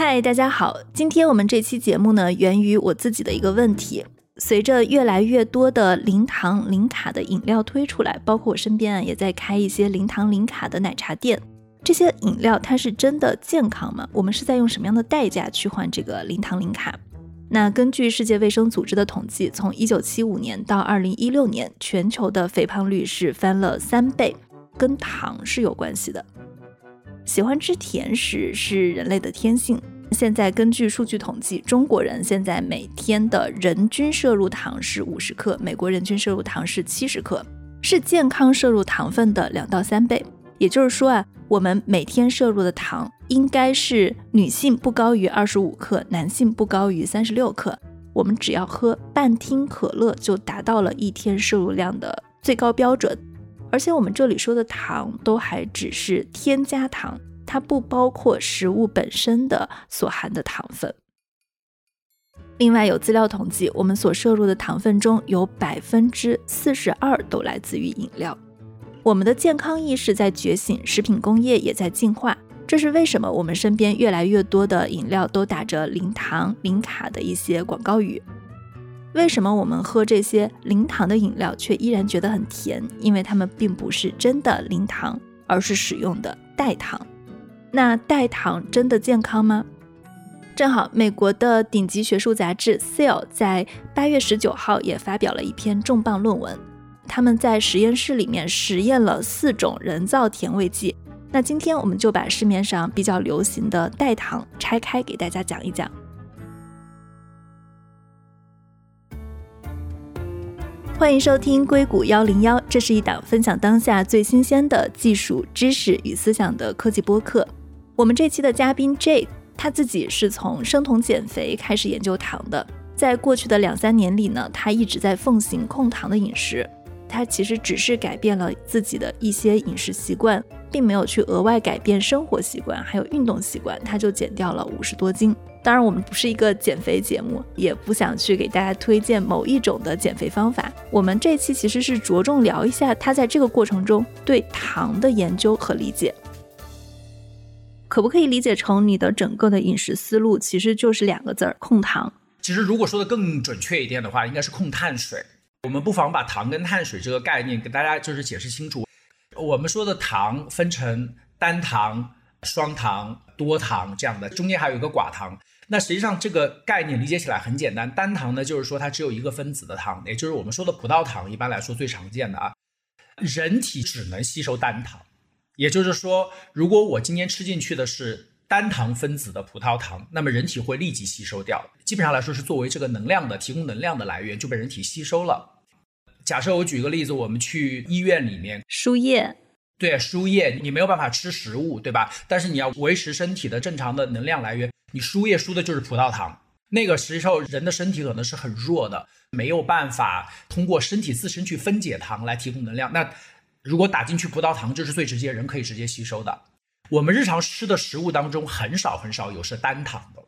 嗨，大家好，今天我们这期节目呢，源于我自己的一个问题。随着越来越多的零糖零卡的饮料推出来，包括我身边啊，也在开一些零糖零卡的奶茶店。这些饮料它是真的健康吗？我们是在用什么样的代价去换这个零糖零卡？那根据世界卫生组织的统计，从一九七五年到二零一六年，全球的肥胖率是翻了三倍，跟糖是有关系的。喜欢吃甜食是人类的天性。现在根据数据统计，中国人现在每天的人均摄入糖是五十克，美国人均摄入糖是七十克，是健康摄入糖分的两到三倍。也就是说啊，我们每天摄入的糖应该是女性不高于二十五克，男性不高于三十六克。我们只要喝半听可乐就达到了一天摄入量的最高标准。而且我们这里说的糖都还只是添加糖，它不包括食物本身的所含的糖分。另外有资料统计，我们所摄入的糖分中有百分之四十二都来自于饮料。我们的健康意识在觉醒，食品工业也在进化。这是为什么？我们身边越来越多的饮料都打着零糖、零卡的一些广告语。为什么我们喝这些零糖的饮料却依然觉得很甜？因为它们并不是真的零糖，而是使用的代糖。那代糖真的健康吗？正好，美国的顶级学术杂志《Cell》在八月十九号也发表了一篇重磅论文。他们在实验室里面实验了四种人造甜味剂。那今天我们就把市面上比较流行的代糖拆开给大家讲一讲。欢迎收听硅谷幺零幺，这是一档分享当下最新鲜的技术知识与思想的科技播客。我们这期的嘉宾 J，他自己是从生酮减肥开始研究糖的，在过去的两三年里呢，他一直在奉行控糖的饮食。他其实只是改变了自己的一些饮食习惯，并没有去额外改变生活习惯，还有运动习惯，他就减掉了五十多斤。当然，我们不是一个减肥节目，也不想去给大家推荐某一种的减肥方法。我们这期其实是着重聊一下他在这个过程中对糖的研究和理解。可不可以理解成你的整个的饮食思路其实就是两个字儿：控糖？其实如果说的更准确一点的话，应该是控碳水。我们不妨把糖跟碳水这个概念给大家就是解释清楚。我们说的糖分成单糖、双糖、多糖这样的，中间还有一个寡糖。那实际上这个概念理解起来很简单，单糖呢就是说它只有一个分子的糖，也就是我们说的葡萄糖，一般来说最常见的啊。人体只能吸收单糖，也就是说，如果我今天吃进去的是。单糖分子的葡萄糖，那么人体会立即吸收掉。基本上来说是作为这个能量的提供能量的来源，就被人体吸收了。假设我举个例子，我们去医院里面输液，对，输液你没有办法吃食物，对吧？但是你要维持身体的正常的能量来源，你输液输的就是葡萄糖。那个时候人的身体可能是很弱的，没有办法通过身体自身去分解糖来提供能量。那如果打进去葡萄糖，这是最直接，人可以直接吸收的。我们日常吃的食物当中很少很少有是单糖的，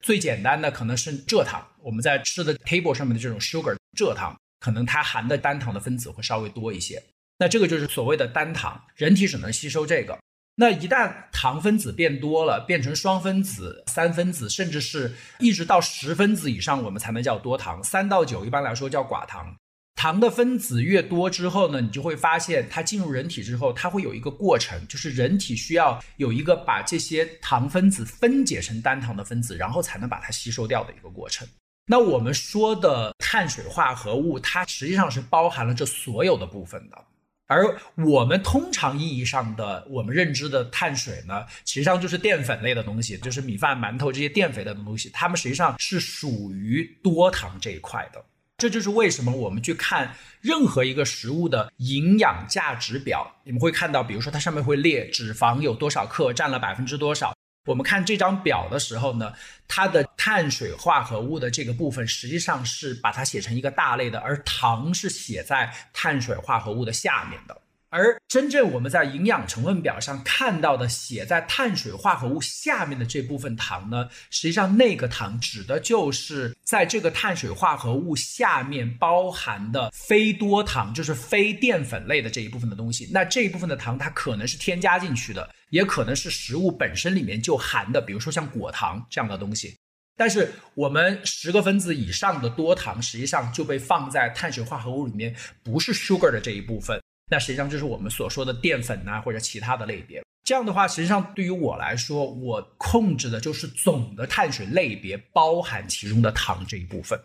最简单的可能是蔗糖。我们在吃的 table 上面的这种 sugar 蔗糖，可能它含的单糖的分子会稍微多一些。那这个就是所谓的单糖，人体只能吸收这个。那一旦糖分子变多了，变成双分子、三分子，甚至是一直到十分子以上，我们才能叫多糖。三到九一般来说叫寡糖。糖的分子越多之后呢，你就会发现它进入人体之后，它会有一个过程，就是人体需要有一个把这些糖分子分解成单糖的分子，然后才能把它吸收掉的一个过程。那我们说的碳水化合物，它实际上是包含了这所有的部分的。而我们通常意义上的我们认知的碳水呢，实际上就是淀粉类的东西，就是米饭、馒头这些淀粉类的东西，它们实际上是属于多糖这一块的。这就是为什么我们去看任何一个食物的营养价值表，你们会看到，比如说它上面会列脂肪有多少克，占了百分之多少。我们看这张表的时候呢，它的碳水化合物的这个部分实际上是把它写成一个大类的，而糖是写在碳水化合物的下面的。而真正我们在营养成分表上看到的写在碳水化合物下面的这部分糖呢，实际上那个糖指的就是在这个碳水化合物下面包含的非多糖，就是非淀粉类的这一部分的东西。那这一部分的糖它可能是添加进去的，也可能是食物本身里面就含的，比如说像果糖这样的东西。但是我们十个分子以上的多糖，实际上就被放在碳水化合物里面，不是 sugar 的这一部分。那实际上就是我们所说的淀粉呐，或者其他的类别。这样的话，实际上对于我来说，我控制的就是总的碳水类别，包含其中的糖这一部分。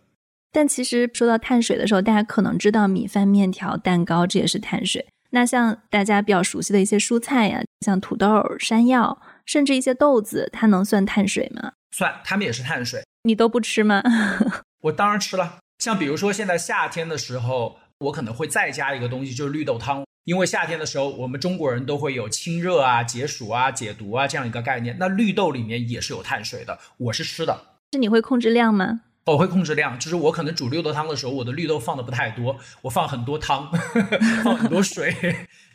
但其实说到碳水的时候，大家可能知道米饭、面条、蛋糕，这也是碳水。那像大家比较熟悉的一些蔬菜呀，像土豆、山药，甚至一些豆子，它能算碳水吗？算，它们也是碳水。你都不吃吗？我当然吃了。像比如说现在夏天的时候。我可能会再加一个东西，就是绿豆汤，因为夏天的时候，我们中国人都会有清热啊、解暑啊、解毒啊这样一个概念。那绿豆里面也是有碳水的，我是吃的。是你会控制量吗？我会控制量，就是我可能煮绿豆汤的时候，我的绿豆放的不太多，我放很多汤，放很多水，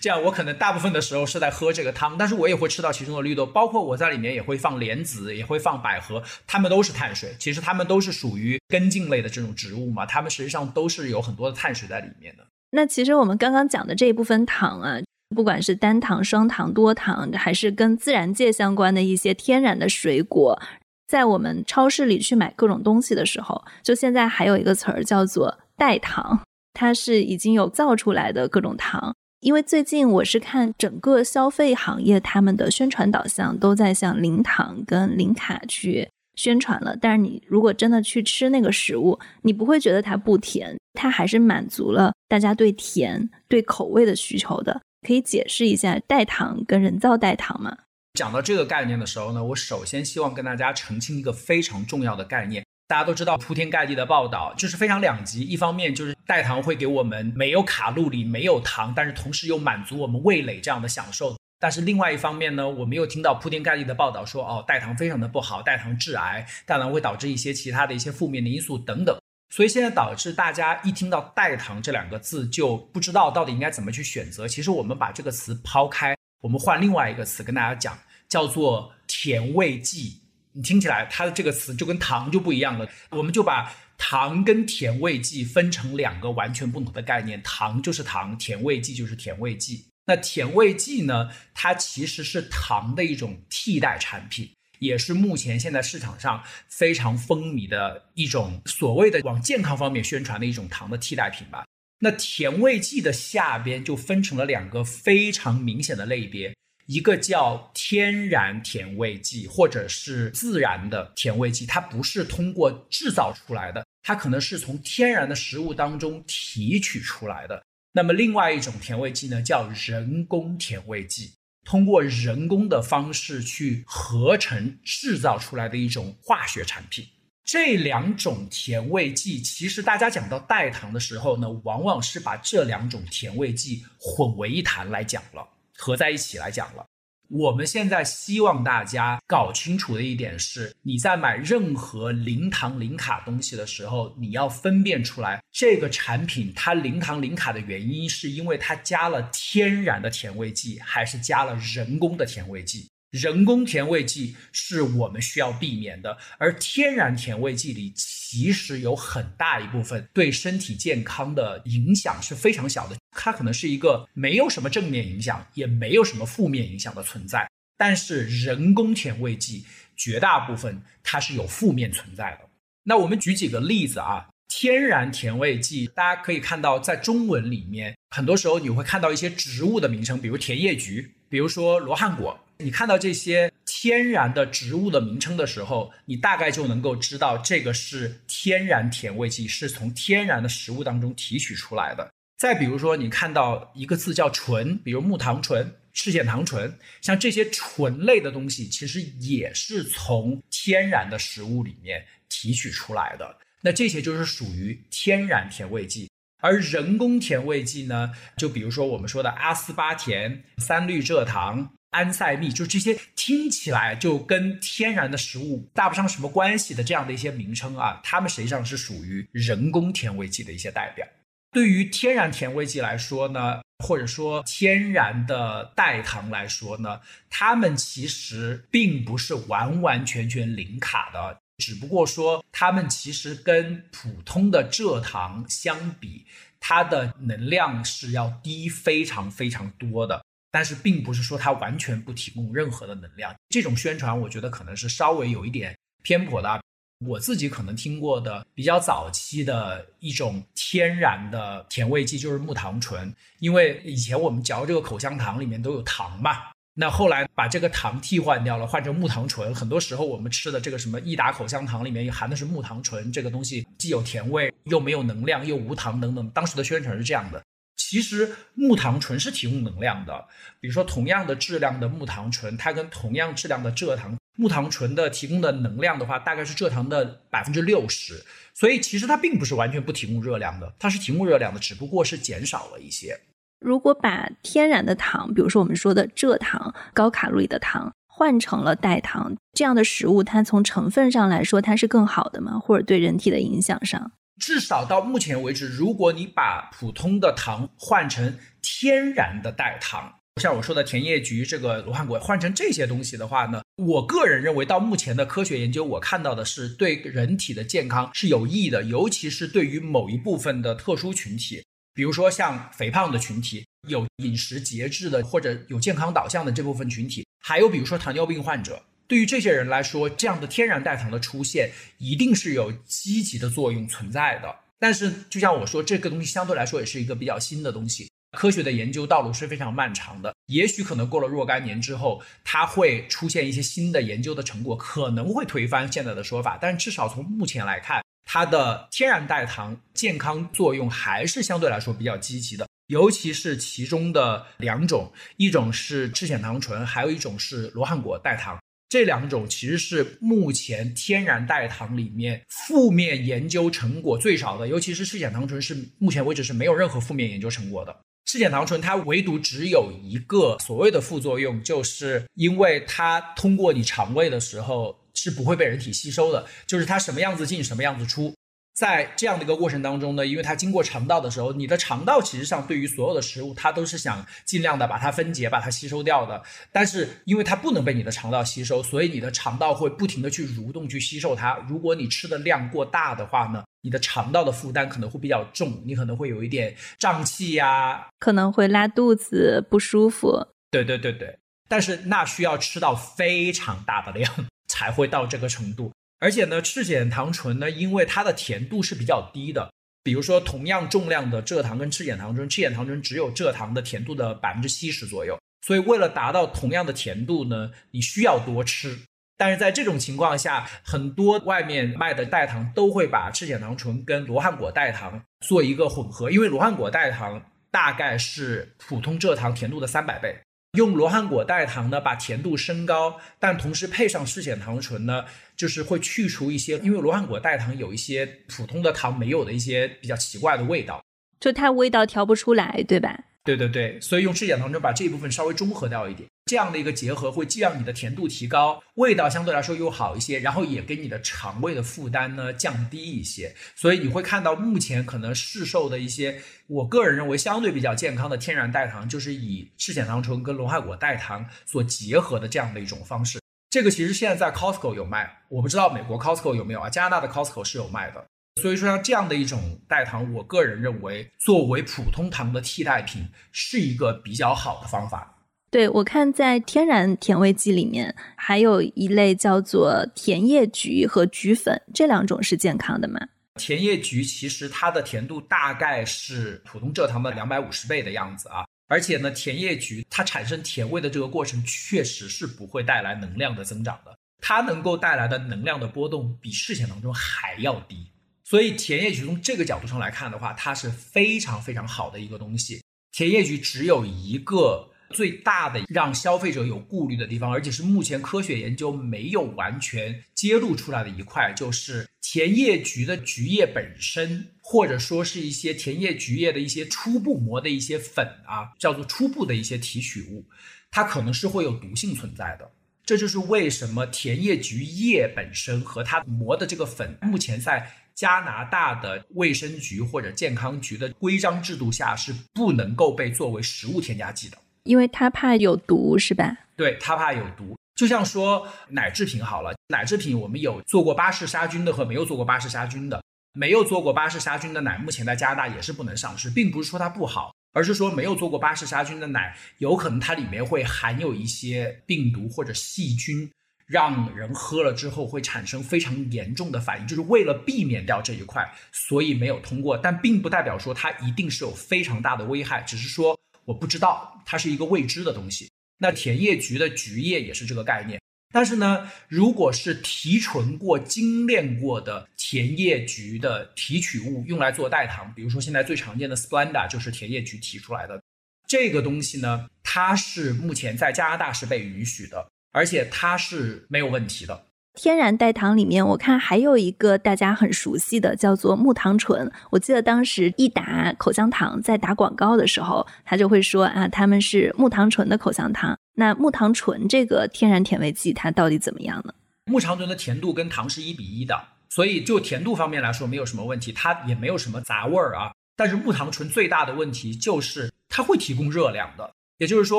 这样我可能大部分的时候是在喝这个汤，但是我也会吃到其中的绿豆，包括我在里面也会放莲子，也会放百合，它们都是碳水，其实它们都是属于根茎类的这种植物嘛，它们实际上都是有很多的碳水在里面的。那其实我们刚刚讲的这一部分糖啊，不管是单糖、双糖、多糖，还是跟自然界相关的一些天然的水果。在我们超市里去买各种东西的时候，就现在还有一个词儿叫做代糖，它是已经有造出来的各种糖。因为最近我是看整个消费行业他们的宣传导向都在向零糖跟零卡去宣传了，但是你如果真的去吃那个食物，你不会觉得它不甜，它还是满足了大家对甜、对口味的需求的。可以解释一下代糖跟人造代糖吗？讲到这个概念的时候呢，我首先希望跟大家澄清一个非常重要的概念。大家都知道，铺天盖地的报道就是非常两极。一方面就是代糖会给我们没有卡路里、没有糖，但是同时又满足我们味蕾这样的享受。但是另外一方面呢，我们又听到铺天盖地的报道说，哦，代糖非常的不好，代糖致癌，代糖会导致一些其他的一些负面的因素等等。所以现在导致大家一听到代糖这两个字，就不知道到底应该怎么去选择。其实我们把这个词抛开。我们换另外一个词跟大家讲，叫做甜味剂。你听起来它的这个词就跟糖就不一样了。我们就把糖跟甜味剂分成两个完全不同的概念，糖就是糖，甜味剂就是甜味剂。那甜味剂呢，它其实是糖的一种替代产品，也是目前现在市场上非常风靡的一种所谓的往健康方面宣传的一种糖的替代品吧。那甜味剂的下边就分成了两个非常明显的类别，一个叫天然甜味剂，或者是自然的甜味剂，它不是通过制造出来的，它可能是从天然的食物当中提取出来的。那么另外一种甜味剂呢，叫人工甜味剂，通过人工的方式去合成制造出来的一种化学产品。这两种甜味剂，其实大家讲到代糖的时候呢，往往是把这两种甜味剂混为一谈来讲了，合在一起来讲了。我们现在希望大家搞清楚的一点是，你在买任何零糖零卡东西的时候，你要分辨出来这个产品它零糖零卡的原因，是因为它加了天然的甜味剂，还是加了人工的甜味剂。人工甜味剂是我们需要避免的，而天然甜味剂里其实有很大一部分对身体健康的影响是非常小的，它可能是一个没有什么正面影响，也没有什么负面影响的存在。但是人工甜味剂绝大部分它是有负面存在的。那我们举几个例子啊，天然甜味剂，大家可以看到在中文里面，很多时候你会看到一些植物的名称，比如甜叶菊，比如说罗汉果。你看到这些天然的植物的名称的时候，你大概就能够知道这个是天然甜味剂，是从天然的食物当中提取出来的。再比如说，你看到一个字叫醇，比如木糖醇、赤藓糖醇，像这些醇类的东西，其实也是从天然的食物里面提取出来的。那这些就是属于天然甜味剂，而人工甜味剂呢，就比如说我们说的阿斯巴甜、三氯蔗糖。安赛蜜，就这些听起来就跟天然的食物搭不上什么关系的这样的一些名称啊，它们实际上是属于人工甜味剂的一些代表。对于天然甜味剂来说呢，或者说天然的代糖来说呢，它们其实并不是完完全全零卡的，只不过说它们其实跟普通的蔗糖相比，它的能量是要低非常非常多的。但是并不是说它完全不提供任何的能量，这种宣传我觉得可能是稍微有一点偏颇的。我自己可能听过的比较早期的一种天然的甜味剂就是木糖醇，因为以前我们嚼这个口香糖里面都有糖嘛，那后来把这个糖替换掉了，换成木糖醇。很多时候我们吃的这个什么益达口香糖里面含的是木糖醇，这个东西既有甜味又没有能量又无糖等等。当时的宣传是这样的。其实木糖醇是提供能量的，比如说同样的质量的木糖醇，它跟同样质量的蔗糖，木糖醇的提供的能量的话，大概是蔗糖的百分之六十。所以其实它并不是完全不提供热量的，它是提供热量的，只不过是减少了一些。如果把天然的糖，比如说我们说的蔗糖，高卡路里的糖，换成了代糖这样的食物，它从成分上来说，它是更好的吗？或者对人体的影响上？至少到目前为止，如果你把普通的糖换成天然的代糖，像我说的甜叶菊、这个罗汉果，换成这些东西的话呢，我个人认为，到目前的科学研究，我看到的是对人体的健康是有益的，尤其是对于某一部分的特殊群体，比如说像肥胖的群体、有饮食节制的或者有健康导向的这部分群体，还有比如说糖尿病患者。对于这些人来说，这样的天然代糖的出现一定是有积极的作用存在的。但是，就像我说，这个东西相对来说也是一个比较新的东西，科学的研究道路是非常漫长的。也许可能过了若干年之后，它会出现一些新的研究的成果，可能会推翻现在的说法。但，至少从目前来看，它的天然代糖健康作用还是相对来说比较积极的，尤其是其中的两种，一种是赤藓糖醇，还有一种是罗汉果代糖。这两种其实是目前天然代糖里面负面研究成果最少的，尤其是赤藓糖醇是目前为止是没有任何负面研究成果的。赤藓糖醇它唯独只有一个所谓的副作用，就是因为它通过你肠胃的时候是不会被人体吸收的，就是它什么样子进什么样子出。在这样的一个过程当中呢，因为它经过肠道的时候，你的肠道其实上对于所有的食物，它都是想尽量的把它分解、把它吸收掉的。但是因为它不能被你的肠道吸收，所以你的肠道会不停的去蠕动去吸收它。如果你吃的量过大的话呢，你的肠道的负担可能会比较重，你可能会有一点胀气呀，可能会拉肚子不舒服。对对对对，但是那需要吃到非常大的量才会到这个程度。而且呢，赤藓糖醇呢，因为它的甜度是比较低的，比如说同样重量的蔗糖跟赤藓糖醇，赤藓糖醇只有蔗糖的甜度的百分之七十左右，所以为了达到同样的甜度呢，你需要多吃。但是在这种情况下，很多外面卖的代糖都会把赤藓糖醇跟罗汉果代糖做一个混合，因为罗汉果代糖大概是普通蔗糖甜度的三百倍。用罗汉果代糖呢，把甜度升高，但同时配上赤藓糖醇呢，就是会去除一些，因为罗汉果代糖有一些普通的糖没有的一些比较奇怪的味道，就它味道调不出来，对吧？对对对，所以用赤藓糖醇把这一部分稍微中和掉一点，这样的一个结合会既让你的甜度提高，味道相对来说又好一些，然后也给你的肠胃的负担呢降低一些。所以你会看到目前可能市售的一些，我个人认为相对比较健康的天然代糖，就是以赤藓糖醇跟罗汉果代糖所结合的这样的一种方式。这个其实现在在 Costco 有卖，我不知道美国 Costco 有没有啊？加拿大的 Costco 是有卖的。所以说，像这样的一种代糖，我个人认为作为普通糖的替代品是一个比较好的方法。对我看，在天然甜味剂里面，还有一类叫做甜叶菊和菊粉，这两种是健康的吗？甜叶菊其实它的甜度大概是普通蔗糖的两百五十倍的样子啊，而且呢，甜叶菊它产生甜味的这个过程确实是不会带来能量的增长的，它能够带来的能量的波动比视线当中还要低。所以甜叶菊从这个角度上来看的话，它是非常非常好的一个东西。甜叶菊只有一个最大的让消费者有顾虑的地方，而且是目前科学研究没有完全揭露出来的一块，就是甜叶菊的菊叶本身，或者说是一些甜叶菊叶的一些初步磨的一些粉啊，叫做初步的一些提取物，它可能是会有毒性存在的。这就是为什么甜叶菊叶本身和它磨的这个粉，目前在加拿大的卫生局或者健康局的规章制度下是不能够被作为食物添加剂的，因为它怕有毒，是吧？对，它怕有毒。就像说奶制品好了，奶制品我们有做过巴氏杀菌的和没有做过巴氏杀菌的，没有做过巴氏杀菌的奶，目前在加拿大也是不能上市，并不是说它不好。而是说，没有做过巴氏杀菌的奶，有可能它里面会含有一些病毒或者细菌，让人喝了之后会产生非常严重的反应。就是为了避免掉这一块，所以没有通过。但并不代表说它一定是有非常大的危害，只是说我不知道，它是一个未知的东西。那甜叶菊的菊叶也是这个概念。但是呢，如果是提纯过、精炼过的甜叶菊的提取物用来做代糖，比如说现在最常见的 Splenda 就是甜叶菊提出来的。这个东西呢，它是目前在加拿大是被允许的，而且它是没有问题的。天然代糖里面，我看还有一个大家很熟悉的，叫做木糖醇。我记得当时益达口香糖在打广告的时候，他就会说啊，他们是木糖醇的口香糖。那木糖醇这个天然甜味剂，它到底怎么样呢？木糖醇的甜度跟糖是一比一的，所以就甜度方面来说没有什么问题，它也没有什么杂味儿啊。但是木糖醇最大的问题就是它会提供热量的。也就是说，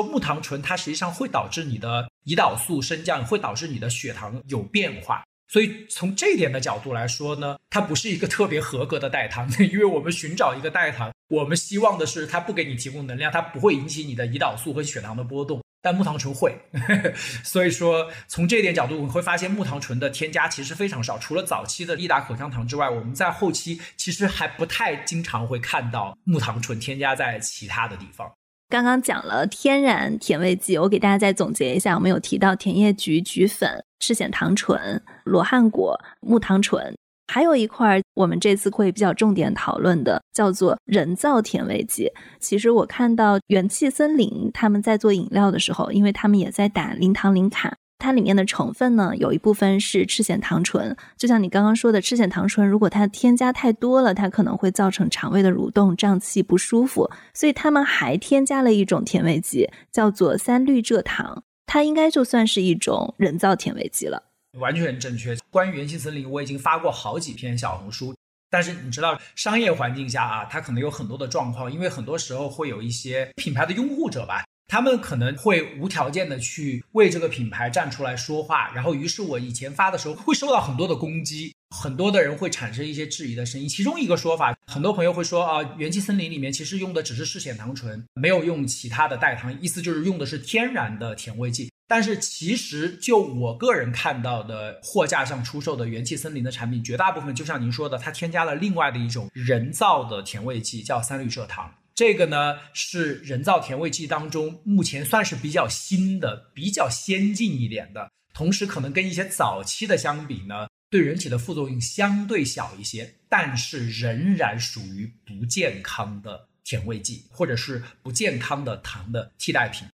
木糖醇它实际上会导致你的胰岛素升降，会导致你的血糖有变化。所以从这一点的角度来说呢，它不是一个特别合格的代糖。因为我们寻找一个代糖，我们希望的是它不给你提供能量，它不会引起你的胰岛素和血糖的波动。但木糖醇会，所以说从这点角度，我们会发现木糖醇的添加其实非常少。除了早期的益达口香糖之外，我们在后期其实还不太经常会看到木糖醇添加在其他的地方。刚刚讲了天然甜味剂，我给大家再总结一下，我们有提到甜叶菊菊粉、赤藓糖醇、罗汉果、木糖醇，还有一块我们这次会比较重点讨论的叫做人造甜味剂。其实我看到元气森林他们在做饮料的时候，因为他们也在打零糖零卡。它里面的成分呢，有一部分是赤藓糖醇，就像你刚刚说的，赤藓糖醇如果它添加太多了，它可能会造成肠胃的蠕动、胀气、不舒服。所以他们还添加了一种甜味剂，叫做三氯蔗糖，它应该就算是一种人造甜味剂了。完全正确。关于元气森林，我已经发过好几篇小红书，但是你知道，商业环境下啊，它可能有很多的状况，因为很多时候会有一些品牌的拥护者吧。他们可能会无条件的去为这个品牌站出来说话，然后于是我以前发的时候会受到很多的攻击，很多的人会产生一些质疑的声音。其中一个说法，很多朋友会说啊，元气森林里面其实用的只是赤藓糖醇，没有用其他的代糖，意思就是用的是天然的甜味剂。但是其实就我个人看到的货架上出售的元气森林的产品，绝大部分就像您说的，它添加了另外的一种人造的甜味剂，叫三氯蔗糖。这个呢是人造甜味剂当中目前算是比较新的、比较先进一点的，同时可能跟一些早期的相比呢，对人体的副作用相对小一些，但是仍然属于不健康的甜味剂，或者是不健康的糖的替代品。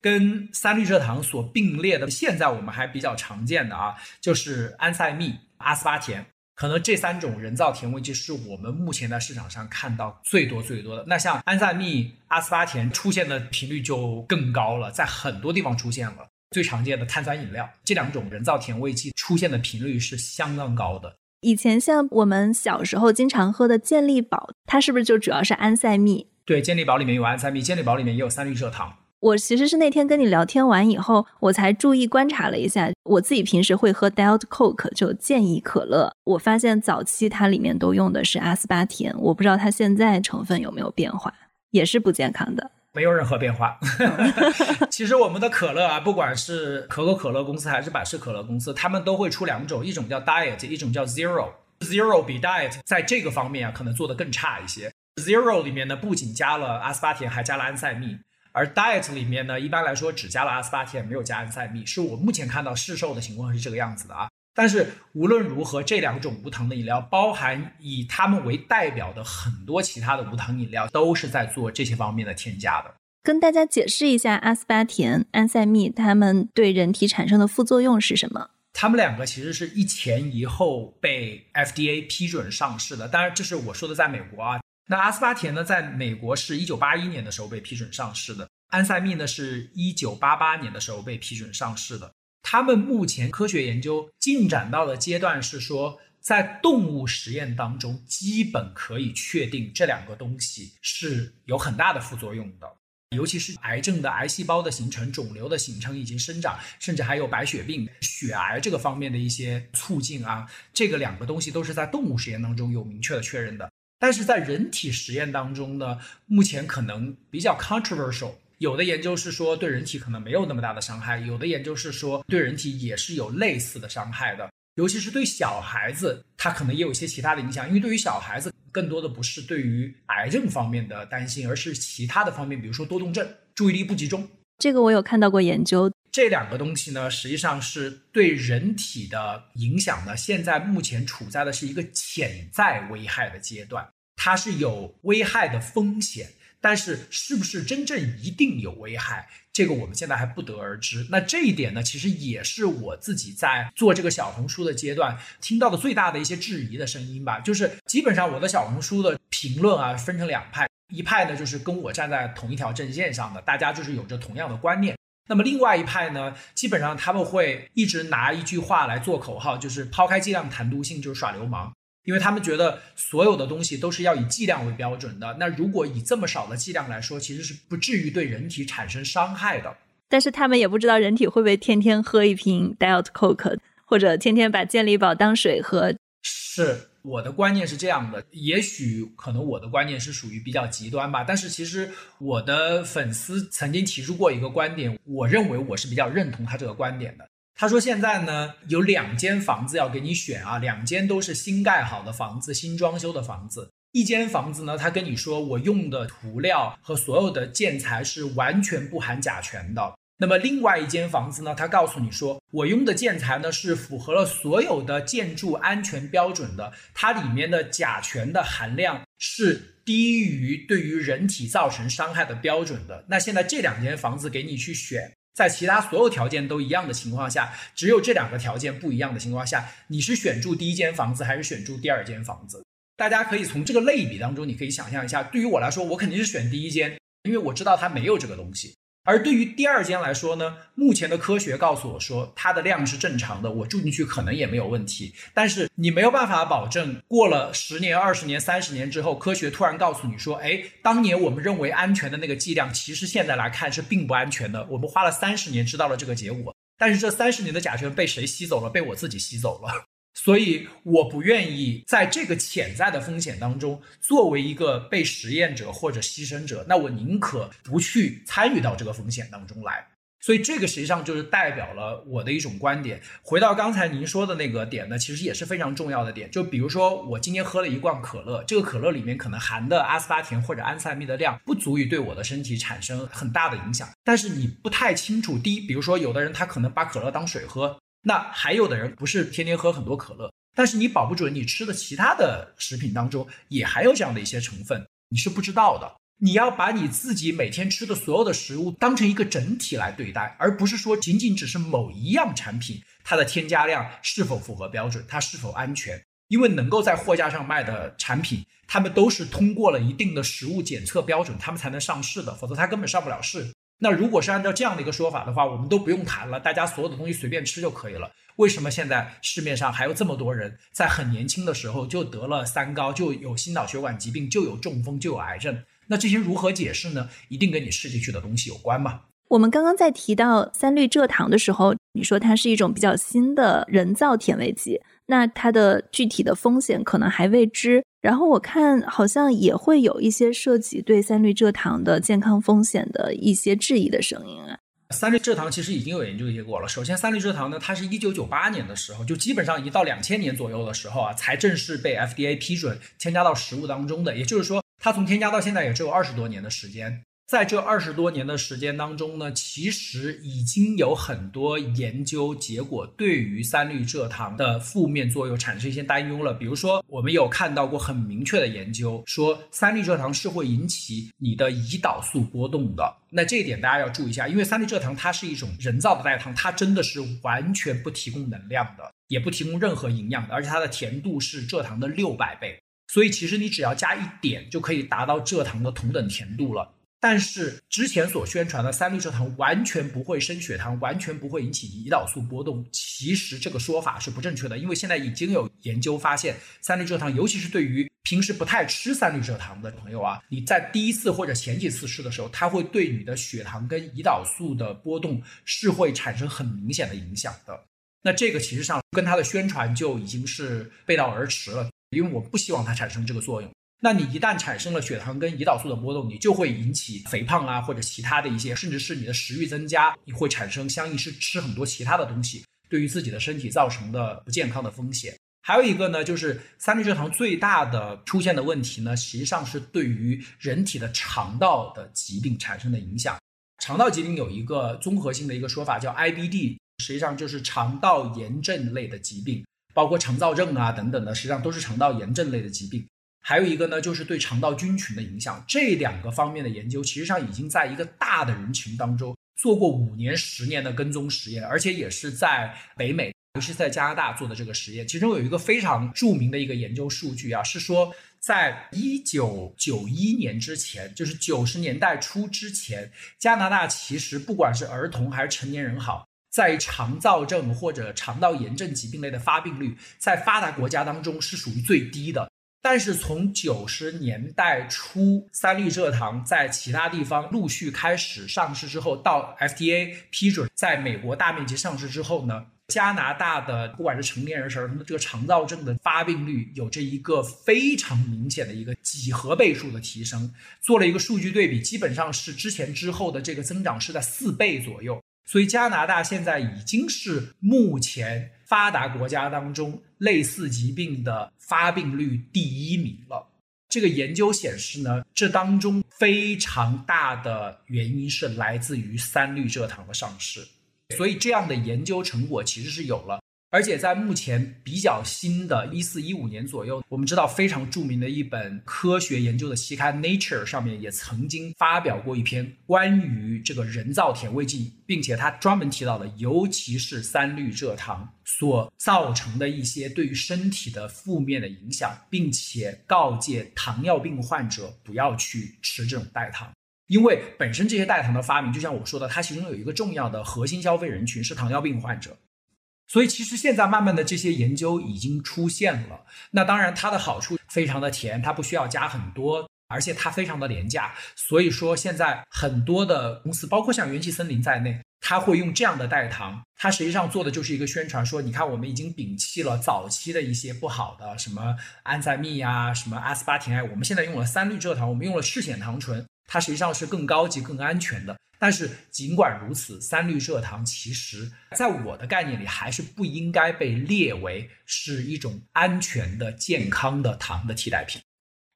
跟三氯蔗糖所并列的，现在我们还比较常见的啊，就是安赛蜜、阿斯巴甜。可能这三种人造甜味剂是我们目前在市场上看到最多最多的。那像安赛蜜、阿斯巴甜出现的频率就更高了，在很多地方出现了。最常见的碳酸饮料，这两种人造甜味剂出现的频率是相当高的。以前像我们小时候经常喝的健力宝，它是不是就主要是安赛蜜？对，健力宝里面有安赛蜜，健力宝里面也有三氯蔗糖。我其实是那天跟你聊天完以后，我才注意观察了一下。我自己平时会喝 Diet Coke，就健怡可乐。我发现早期它里面都用的是阿斯巴甜，我不知道它现在成分有没有变化，也是不健康的。没有任何变化。其实我们的可乐啊，不管是可口可乐公司还是百事可乐公司，他们都会出两种，一种叫 Diet，一种叫 Zero。Zero 比 Diet 在这个方面啊，可能做的更差一些。Zero 里面呢，不仅加了阿斯巴甜，还加了安赛蜜。而 diet 里面呢，一般来说只加了阿斯巴甜，没有加安赛蜜，是我目前看到市售的情况是这个样子的啊。但是无论如何，这两种无糖的饮料，包含以它们为代表的很多其他的无糖饮料，都是在做这些方面的添加的。跟大家解释一下，阿斯巴甜、安赛蜜它们对人体产生的副作用是什么？它们两个其实是一前一后被 FDA 批准上市的，当然这是我说的在美国啊。那阿斯巴甜呢，在美国是一九八一年的时候被批准上市的，安赛蜜呢是一九八八年的时候被批准上市的。他们目前科学研究进展到的阶段是说，在动物实验当中，基本可以确定这两个东西是有很大的副作用的，尤其是癌症的癌细胞的形成、肿瘤的形成以及生长，甚至还有白血病、血癌这个方面的一些促进啊，这个两个东西都是在动物实验当中有明确的确认的。但是在人体实验当中呢，目前可能比较 controversial。有的研究是说对人体可能没有那么大的伤害，有的研究是说对人体也是有类似的伤害的，尤其是对小孩子，他可能也有一些其他的影响。因为对于小孩子，更多的不是对于癌症方面的担心，而是其他的方面，比如说多动症、注意力不集中。这个我有看到过研究。这两个东西呢，实际上是对人体的影响呢，现在目前处在的是一个潜在危害的阶段，它是有危害的风险。但是是不是真正一定有危害，这个我们现在还不得而知。那这一点呢，其实也是我自己在做这个小红书的阶段听到的最大的一些质疑的声音吧。就是基本上我的小红书的评论啊，分成两派，一派呢就是跟我站在同一条阵线上的，大家就是有着同样的观念。那么另外一派呢，基本上他们会一直拿一句话来做口号，就是抛开剂量谈毒性就是耍流氓。因为他们觉得所有的东西都是要以剂量为标准的，那如果以这么少的剂量来说，其实是不至于对人体产生伤害的。但是他们也不知道人体会不会天天喝一瓶 Diet Coke，或者天天把健力宝当水喝。是我的观念是这样的，也许可能我的观念是属于比较极端吧。但是其实我的粉丝曾经提出过一个观点，我认为我是比较认同他这个观点的。他说：“现在呢，有两间房子要给你选啊，两间都是新盖好的房子，新装修的房子。一间房子呢，他跟你说我用的涂料和所有的建材是完全不含甲醛的。那么另外一间房子呢，他告诉你说我用的建材呢是符合了所有的建筑安全标准的，它里面的甲醛的含量是低于对于人体造成伤害的标准的。那现在这两间房子给你去选。”在其他所有条件都一样的情况下，只有这两个条件不一样的情况下，你是选住第一间房子还是选住第二间房子？大家可以从这个类比当中，你可以想象一下，对于我来说，我肯定是选第一间，因为我知道它没有这个东西。而对于第二间来说呢，目前的科学告诉我说，它的量是正常的，我住进去可能也没有问题。但是你没有办法保证，过了十年、二十年、三十年之后，科学突然告诉你说，哎，当年我们认为安全的那个剂量，其实现在来看是并不安全的。我们花了三十年知道了这个结果，但是这三十年的甲醛被谁吸走了？被我自己吸走了。所以我不愿意在这个潜在的风险当中作为一个被实验者或者牺牲者，那我宁可不去参与到这个风险当中来。所以这个实际上就是代表了我的一种观点。回到刚才您说的那个点呢，其实也是非常重要的点。就比如说我今天喝了一罐可乐，这个可乐里面可能含的阿斯巴甜或者安赛蜜的量不足以对我的身体产生很大的影响，但是你不太清楚。第一，比如说有的人他可能把可乐当水喝。那还有的人不是天天喝很多可乐，但是你保不准你吃的其他的食品当中也含有这样的一些成分，你是不知道的。你要把你自己每天吃的所有的食物当成一个整体来对待，而不是说仅仅只是某一样产品它的添加量是否符合标准，它是否安全。因为能够在货架上卖的产品，他们都是通过了一定的食物检测标准，他们才能上市的，否则它根本上不了市。那如果是按照这样的一个说法的话，我们都不用谈了，大家所有的东西随便吃就可以了。为什么现在市面上还有这么多人在很年轻的时候就得了三高，就有心脑血管疾病，就有中风，就有癌症？那这些如何解释呢？一定跟你吃进去的东西有关嘛？我们刚刚在提到三氯蔗糖的时候，你说它是一种比较新的人造甜味剂，那它的具体的风险可能还未知。然后我看好像也会有一些涉及对三氯蔗糖的健康风险的一些质疑的声音啊。三氯蔗糖其实已经有研究结果了。首先，三氯蔗糖呢，它是一九九八年的时候，就基本上一到两千年左右的时候啊，才正式被 FDA 批准添加到食物当中的。也就是说，它从添加到现在也只有二十多年的时间。在这二十多年的时间当中呢，其实已经有很多研究结果对于三氯蔗糖的负面作用产生一些担忧了。比如说，我们有看到过很明确的研究，说三氯蔗糖是会引起你的胰岛素波动的。那这一点大家要注意一下，因为三氯蔗糖它是一种人造的代糖，它真的是完全不提供能量的，也不提供任何营养的，而且它的甜度是蔗糖的六百倍。所以其实你只要加一点就可以达到蔗糖的同等甜度了。但是之前所宣传的三氯蔗糖完全不会升血糖，完全不会引起胰岛素波动，其实这个说法是不正确的。因为现在已经有研究发现，三氯蔗糖，尤其是对于平时不太吃三氯蔗糖的朋友啊，你在第一次或者前几次吃的时候，它会对你的血糖跟胰岛素的波动是会产生很明显的影响的。那这个其实上跟它的宣传就已经是背道而驰了，因为我不希望它产生这个作用。那你一旦产生了血糖跟胰岛素的波动，你就会引起肥胖啊，或者其他的一些，甚至是你的食欲增加，你会产生相应是吃很多其他的东西，对于自己的身体造成的不健康的风险。还有一个呢，就是三氯蔗糖最大的出现的问题呢，实际上是对于人体的肠道的疾病产生的影响。肠道疾病有一个综合性的一个说法叫 IBD，实际上就是肠道炎症类的疾病，包括肠燥症啊等等的，实际上都是肠道炎症类的疾病。还有一个呢，就是对肠道菌群的影响。这两个方面的研究，其实上已经在一个大的人群当中做过五年、十年的跟踪实验，而且也是在北美，尤其在加拿大做的这个实验。其中有一个非常著名的一个研究数据啊，是说在一九九一年之前，就是九十年代初之前，加拿大其实不管是儿童还是成年人好，在肠燥症或者肠道炎症疾病类的发病率，在发达国家当中是属于最低的。但是从九十年代初，三氯蔗糖在其他地方陆续开始上市之后，到 FDA 批准在美国大面积上市之后呢，加拿大的不管是成年人是儿童的这个肠燥症的发病率有着一个非常明显的一个几何倍数的提升。做了一个数据对比，基本上是之前之后的这个增长是在四倍左右。所以加拿大现在已经是目前发达国家当中类似疾病的发病率第一名了。这个研究显示呢，这当中非常大的原因是来自于三氯蔗糖的上市。所以这样的研究成果其实是有了。而且在目前比较新的一四一五年左右，我们知道非常著名的一本科学研究的期刊《Nature》上面也曾经发表过一篇关于这个人造甜味剂，并且他专门提到了，尤其是三氯蔗糖所造成的一些对于身体的负面的影响，并且告诫糖尿病患者不要去吃这种代糖，因为本身这些代糖的发明，就像我说的，它其中有一个重要的核心消费人群是糖尿病患者。所以其实现在慢慢的这些研究已经出现了。那当然它的好处非常的甜，它不需要加很多，而且它非常的廉价。所以说现在很多的公司，包括像元气森林在内，他会用这样的代糖。它实际上做的就是一个宣传，说你看我们已经摒弃了早期的一些不好的什么安赛蜜呀、什么阿斯巴甜胺，我们现在用了三氯蔗糖，我们用了赤藓糖醇，它实际上是更高级、更安全的。但是尽管如此，三氯蔗糖其实在我的概念里还是不应该被列为是一种安全的、健康的糖的替代品。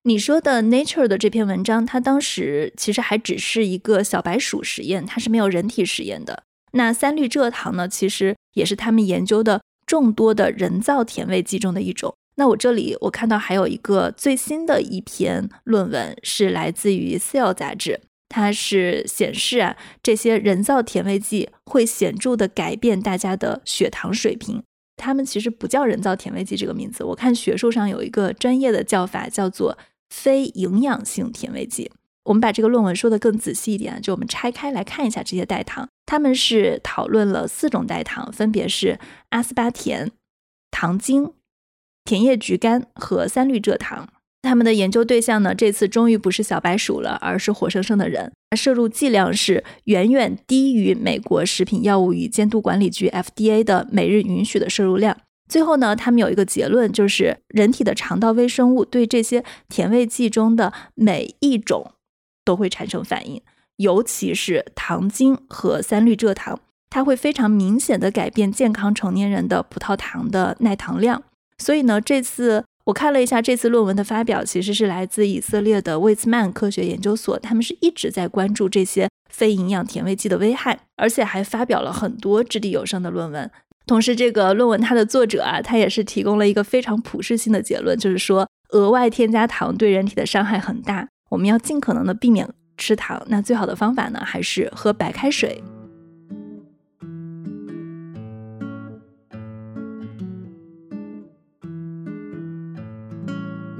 你说的 Nature 的这篇文章，它当时其实还只是一个小白鼠实验，它是没有人体实验的。那三氯蔗糖呢，其实也是他们研究的众多的人造甜味剂中的一种。那我这里我看到还有一个最新的一篇论文，是来自于《Cell》杂志。它是显示啊，这些人造甜味剂会显著的改变大家的血糖水平。它们其实不叫人造甜味剂这个名字，我看学术上有一个专业的叫法，叫做非营养性甜味剂。我们把这个论文说的更仔细一点，就我们拆开来看一下这些代糖。他们是讨论了四种代糖，分别是阿斯巴甜、糖精、甜叶菊苷和三氯蔗糖。他们的研究对象呢？这次终于不是小白鼠了，而是活生生的人。摄入剂量是远远低于美国食品药物与监督管理局 （FDA） 的每日允许的摄入量。最后呢，他们有一个结论，就是人体的肠道微生物对这些甜味剂中的每一种都会产生反应，尤其是糖精和三氯蔗糖，它会非常明显的改变健康成年人的葡萄糖的耐糖量。所以呢，这次。我看了一下这次论文的发表，其实是来自以色列的魏茨曼科学研究所，他们是一直在关注这些非营养甜味剂的危害，而且还发表了很多掷地有声的论文。同时，这个论文它的作者啊，他也是提供了一个非常普适性的结论，就是说额外添加糖对人体的伤害很大，我们要尽可能的避免吃糖。那最好的方法呢，还是喝白开水。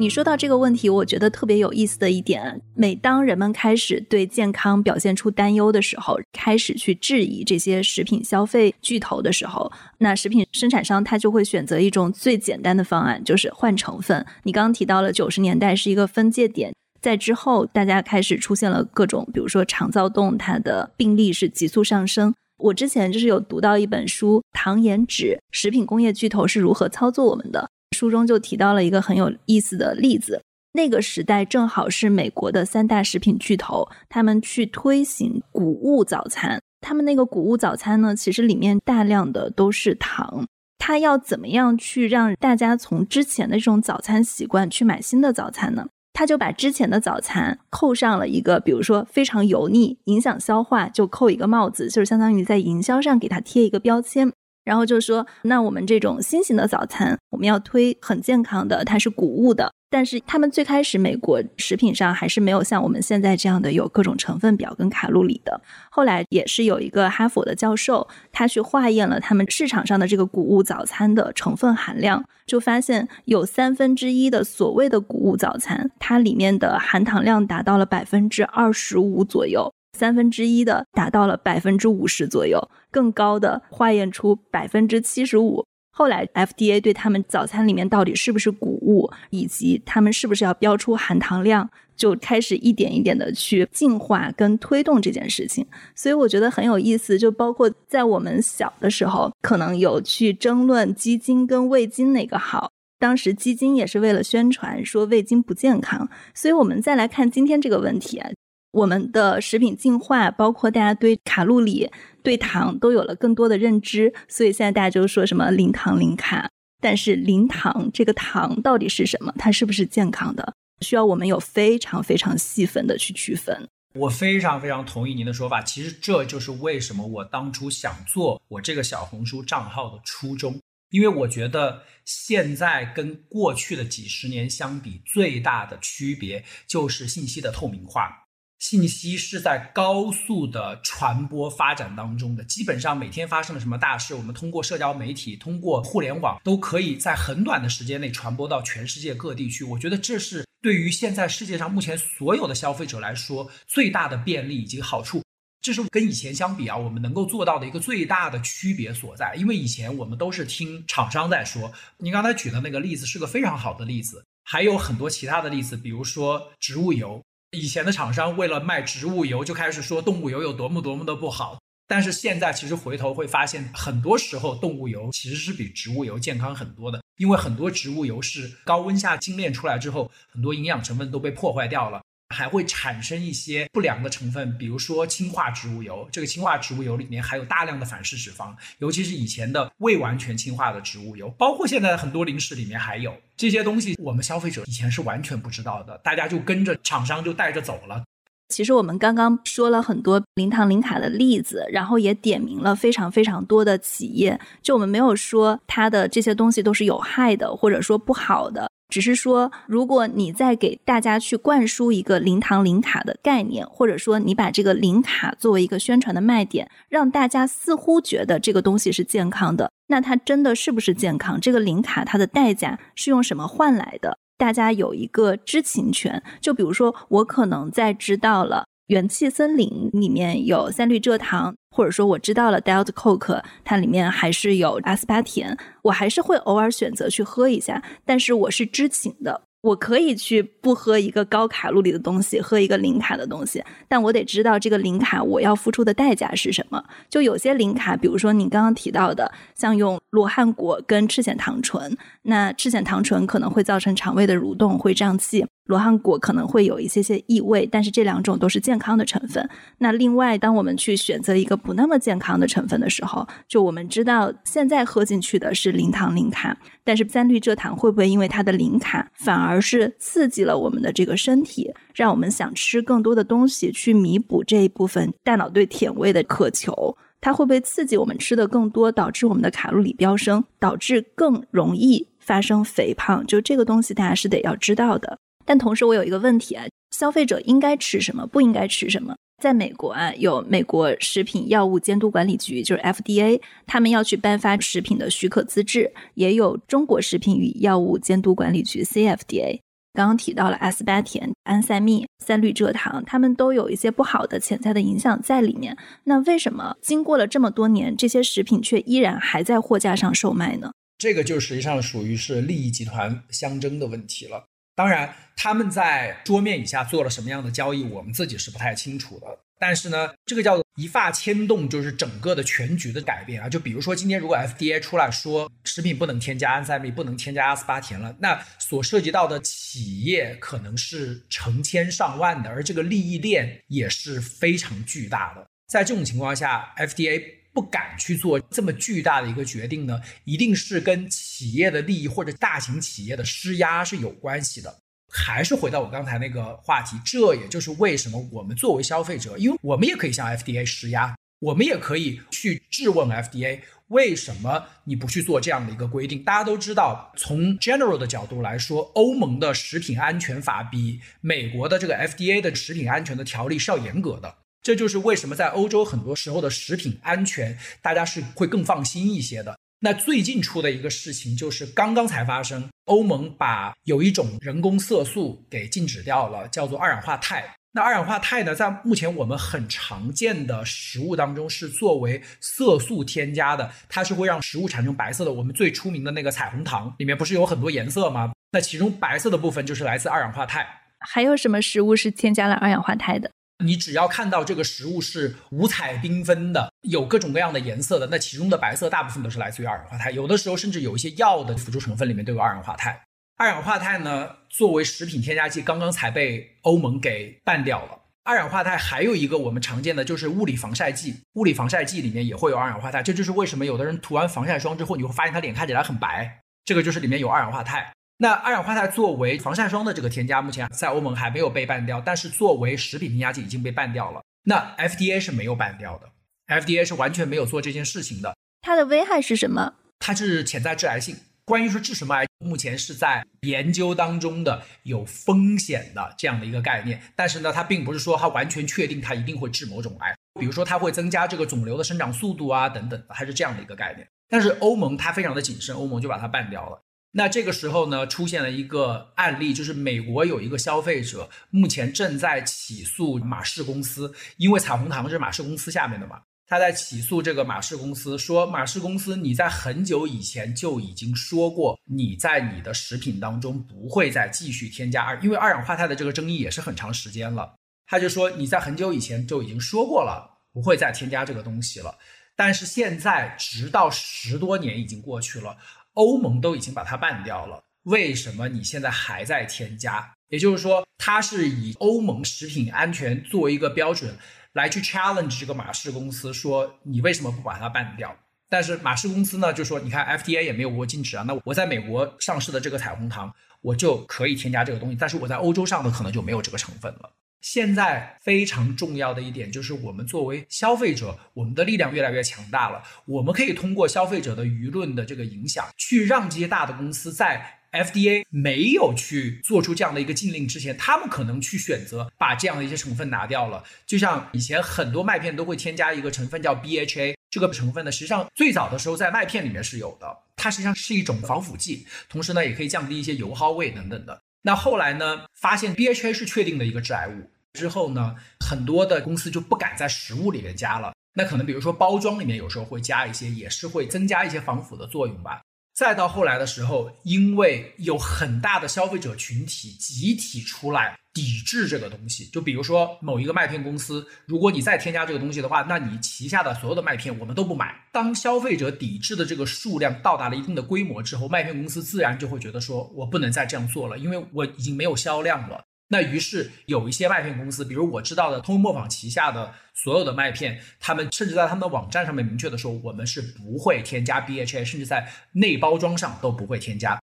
你说到这个问题，我觉得特别有意思的一点，每当人们开始对健康表现出担忧的时候，开始去质疑这些食品消费巨头的时候，那食品生产商他就会选择一种最简单的方案，就是换成分。你刚刚提到了九十年代是一个分界点，在之后大家开始出现了各种，比如说肠躁动，它的病例是急速上升。我之前就是有读到一本书《糖盐脂：食品工业巨头是如何操作我们的》。书中就提到了一个很有意思的例子，那个时代正好是美国的三大食品巨头，他们去推行谷物早餐。他们那个谷物早餐呢，其实里面大量的都是糖。他要怎么样去让大家从之前的这种早餐习惯去买新的早餐呢？他就把之前的早餐扣上了一个，比如说非常油腻、影响消化，就扣一个帽子，就是相当于在营销上给他贴一个标签。然后就说，那我们这种新型的早餐，我们要推很健康的，它是谷物的。但是他们最开始美国食品上还是没有像我们现在这样的有各种成分表跟卡路里的。后来也是有一个哈佛的教授，他去化验了他们市场上的这个谷物早餐的成分含量，就发现有三分之一的所谓的谷物早餐，它里面的含糖量达到了百分之二十五左右。三分之一的达到了百分之五十左右，更高的化验出百分之七十五。后来 FDA 对他们早餐里面到底是不是谷物，以及他们是不是要标出含糖量，就开始一点一点的去进化跟推动这件事情。所以我觉得很有意思，就包括在我们小的时候，可能有去争论鸡精跟味精哪个好。当时鸡精也是为了宣传说味精不健康。所以我们再来看今天这个问题啊。我们的食品进化，包括大家对卡路里、对糖都有了更多的认知，所以现在大家就说什么零糖零卡。但是零糖这个糖到底是什么？它是不是健康的？需要我们有非常非常细分的去区分。我非常非常同意您的说法。其实这就是为什么我当初想做我这个小红书账号的初衷，因为我觉得现在跟过去的几十年相比，最大的区别就是信息的透明化。信息是在高速的传播发展当中的，基本上每天发生了什么大事，我们通过社交媒体、通过互联网，都可以在很短的时间内传播到全世界各地去。我觉得这是对于现在世界上目前所有的消费者来说最大的便利以及好处。这是跟以前相比啊，我们能够做到的一个最大的区别所在。因为以前我们都是听厂商在说，您刚才举的那个例子是个非常好的例子，还有很多其他的例子，比如说植物油。以前的厂商为了卖植物油，就开始说动物油有多么多么的不好。但是现在其实回头会发现，很多时候动物油其实是比植物油健康很多的，因为很多植物油是高温下精炼出来之后，很多营养成分都被破坏掉了。还会产生一些不良的成分，比如说氢化植物油。这个氢化植物油里面含有大量的反式脂肪，尤其是以前的未完全氢化的植物油，包括现在的很多零食里面还有这些东西。我们消费者以前是完全不知道的，大家就跟着厂商就带着走了。其实我们刚刚说了很多零糖零卡的例子，然后也点名了非常非常多的企业，就我们没有说它的这些东西都是有害的，或者说不好的。只是说，如果你在给大家去灌输一个零糖零卡的概念，或者说你把这个零卡作为一个宣传的卖点，让大家似乎觉得这个东西是健康的，那它真的是不是健康？这个零卡它的代价是用什么换来的？大家有一个知情权。就比如说，我可能在知道了。元气森林里面有三氯蔗糖，或者说我知道了 Diet Coke，它里面还是有阿斯巴甜，我还是会偶尔选择去喝一下，但是我是知情的。我可以去不喝一个高卡路里的东西，喝一个零卡的东西，但我得知道这个零卡我要付出的代价是什么。就有些零卡，比如说你刚刚提到的，像用罗汉果跟赤藓糖醇，那赤藓糖醇可能会造成肠胃的蠕动，会胀气。罗汉果可能会有一些些异味，但是这两种都是健康的成分。那另外，当我们去选择一个不那么健康的成分的时候，就我们知道现在喝进去的是零糖零卡，但是三氯蔗糖会不会因为它的零卡，反而是刺激了我们的这个身体，让我们想吃更多的东西去弥补这一部分大脑对甜味的渴求？它会不会刺激我们吃的更多，导致我们的卡路里飙升，导致更容易发生肥胖？就这个东西，大家是得要知道的。但同时，我有一个问题啊，消费者应该吃什么，不应该吃什么？在美国啊，有美国食品药物监督管理局，就是 FDA，他们要去颁发食品的许可资质；也有中国食品与药物监督管理局 CFDA。刚刚提到了阿斯巴甜、安赛蜜、三氯蔗糖，它们都有一些不好的潜在的影响在里面。那为什么经过了这么多年，这些食品却依然还在货架上售卖呢？这个就实际上属于是利益集团相争的问题了。当然，他们在桌面以下做了什么样的交易，我们自己是不太清楚的。但是呢，这个叫做一发牵动，就是整个的全局的改变啊。就比如说，今天如果 FDA 出来说食品不能添加安赛蜜，不能添加阿斯巴甜了，那所涉及到的企业可能是成千上万的，而这个利益链也是非常巨大的。在这种情况下，FDA 不敢去做这么巨大的一个决定呢，一定是跟企业的利益或者大型企业的施压是有关系的。还是回到我刚才那个话题，这也就是为什么我们作为消费者，因为我们也可以向 FDA 施压，我们也可以去质问 FDA，为什么你不去做这样的一个规定？大家都知道，从 general 的角度来说，欧盟的食品安全法比美国的这个 FDA 的食品安全的条例是要严格的。这就是为什么在欧洲很多时候的食品安全，大家是会更放心一些的。那最近出的一个事情就是刚刚才发生，欧盟把有一种人工色素给禁止掉了，叫做二氧化钛。那二氧化钛呢，在目前我们很常见的食物当中是作为色素添加的，它是会让食物产生白色的。我们最出名的那个彩虹糖里面不是有很多颜色吗？那其中白色的部分就是来自二氧化钛。还有什么食物是添加了二氧化钛的？你只要看到这个食物是五彩缤纷的，有各种各样的颜色的，那其中的白色大部分都是来自于二氧化钛。有的时候甚至有一些药的辅助成分里面都有二氧化钛。二氧化钛呢，作为食品添加剂，刚刚才被欧盟给办掉了。二氧化钛还有一个我们常见的就是物理防晒剂，物理防晒剂里面也会有二氧化钛。这就是为什么有的人涂完防晒霜之后，你会发现他脸看起来很白，这个就是里面有二氧化钛。那二氧化钛作为防晒霜的这个添加，目前在欧盟还没有被办掉，但是作为食品添加剂已经被办掉了。那 FDA 是没有办掉的，FDA 是完全没有做这件事情的。它的危害是什么？它是潜在致癌性。关于说治什么癌，目前是在研究当中的有风险的这样的一个概念。但是呢，它并不是说它完全确定它一定会治某种癌，比如说它会增加这个肿瘤的生长速度啊等等，它是这样的一个概念。但是欧盟它非常的谨慎，欧盟就把它办掉了。那这个时候呢，出现了一个案例，就是美国有一个消费者目前正在起诉马氏公司，因为彩虹糖是马氏公司下面的嘛，他在起诉这个马氏公司，说马氏公司你在很久以前就已经说过，你在你的食品当中不会再继续添加二，因为二氧化碳的这个争议也是很长时间了，他就说你在很久以前就已经说过了，不会再添加这个东西了，但是现在直到十多年已经过去了。欧盟都已经把它办掉了，为什么你现在还在添加？也就是说，它是以欧盟食品安全作为一个标准来去 challenge 这个马氏公司，说你为什么不把它办掉？但是马氏公司呢，就说你看 FDA 也没有过禁止啊，那我在美国上市的这个彩虹糖，我就可以添加这个东西，但是我在欧洲上的可能就没有这个成分了。现在非常重要的一点就是，我们作为消费者，我们的力量越来越强大了。我们可以通过消费者的舆论的这个影响，去让这些大的公司在 FDA 没有去做出这样的一个禁令之前，他们可能去选择把这样的一些成分拿掉了。就像以前很多麦片都会添加一个成分叫 BHA，这个成分呢，实际上最早的时候在麦片里面是有的，它实际上是一种防腐剂，同时呢也可以降低一些油耗味等等的。那后来呢，发现 BHA 是确定的一个致癌物。之后呢，很多的公司就不敢在食物里面加了。那可能比如说包装里面有时候会加一些，也是会增加一些防腐的作用吧。再到后来的时候，因为有很大的消费者群体集体出来抵制这个东西，就比如说某一个麦片公司，如果你再添加这个东西的话，那你旗下的所有的麦片我们都不买。当消费者抵制的这个数量到达了一定的规模之后，麦片公司自然就会觉得说我不能再这样做了，因为我已经没有销量了。那于是有一些麦片公司，比如我知道的通磨坊旗下的所有的麦片，他们甚至在他们的网站上面明确的说，我们是不会添加 BHA，甚至在内包装上都不会添加。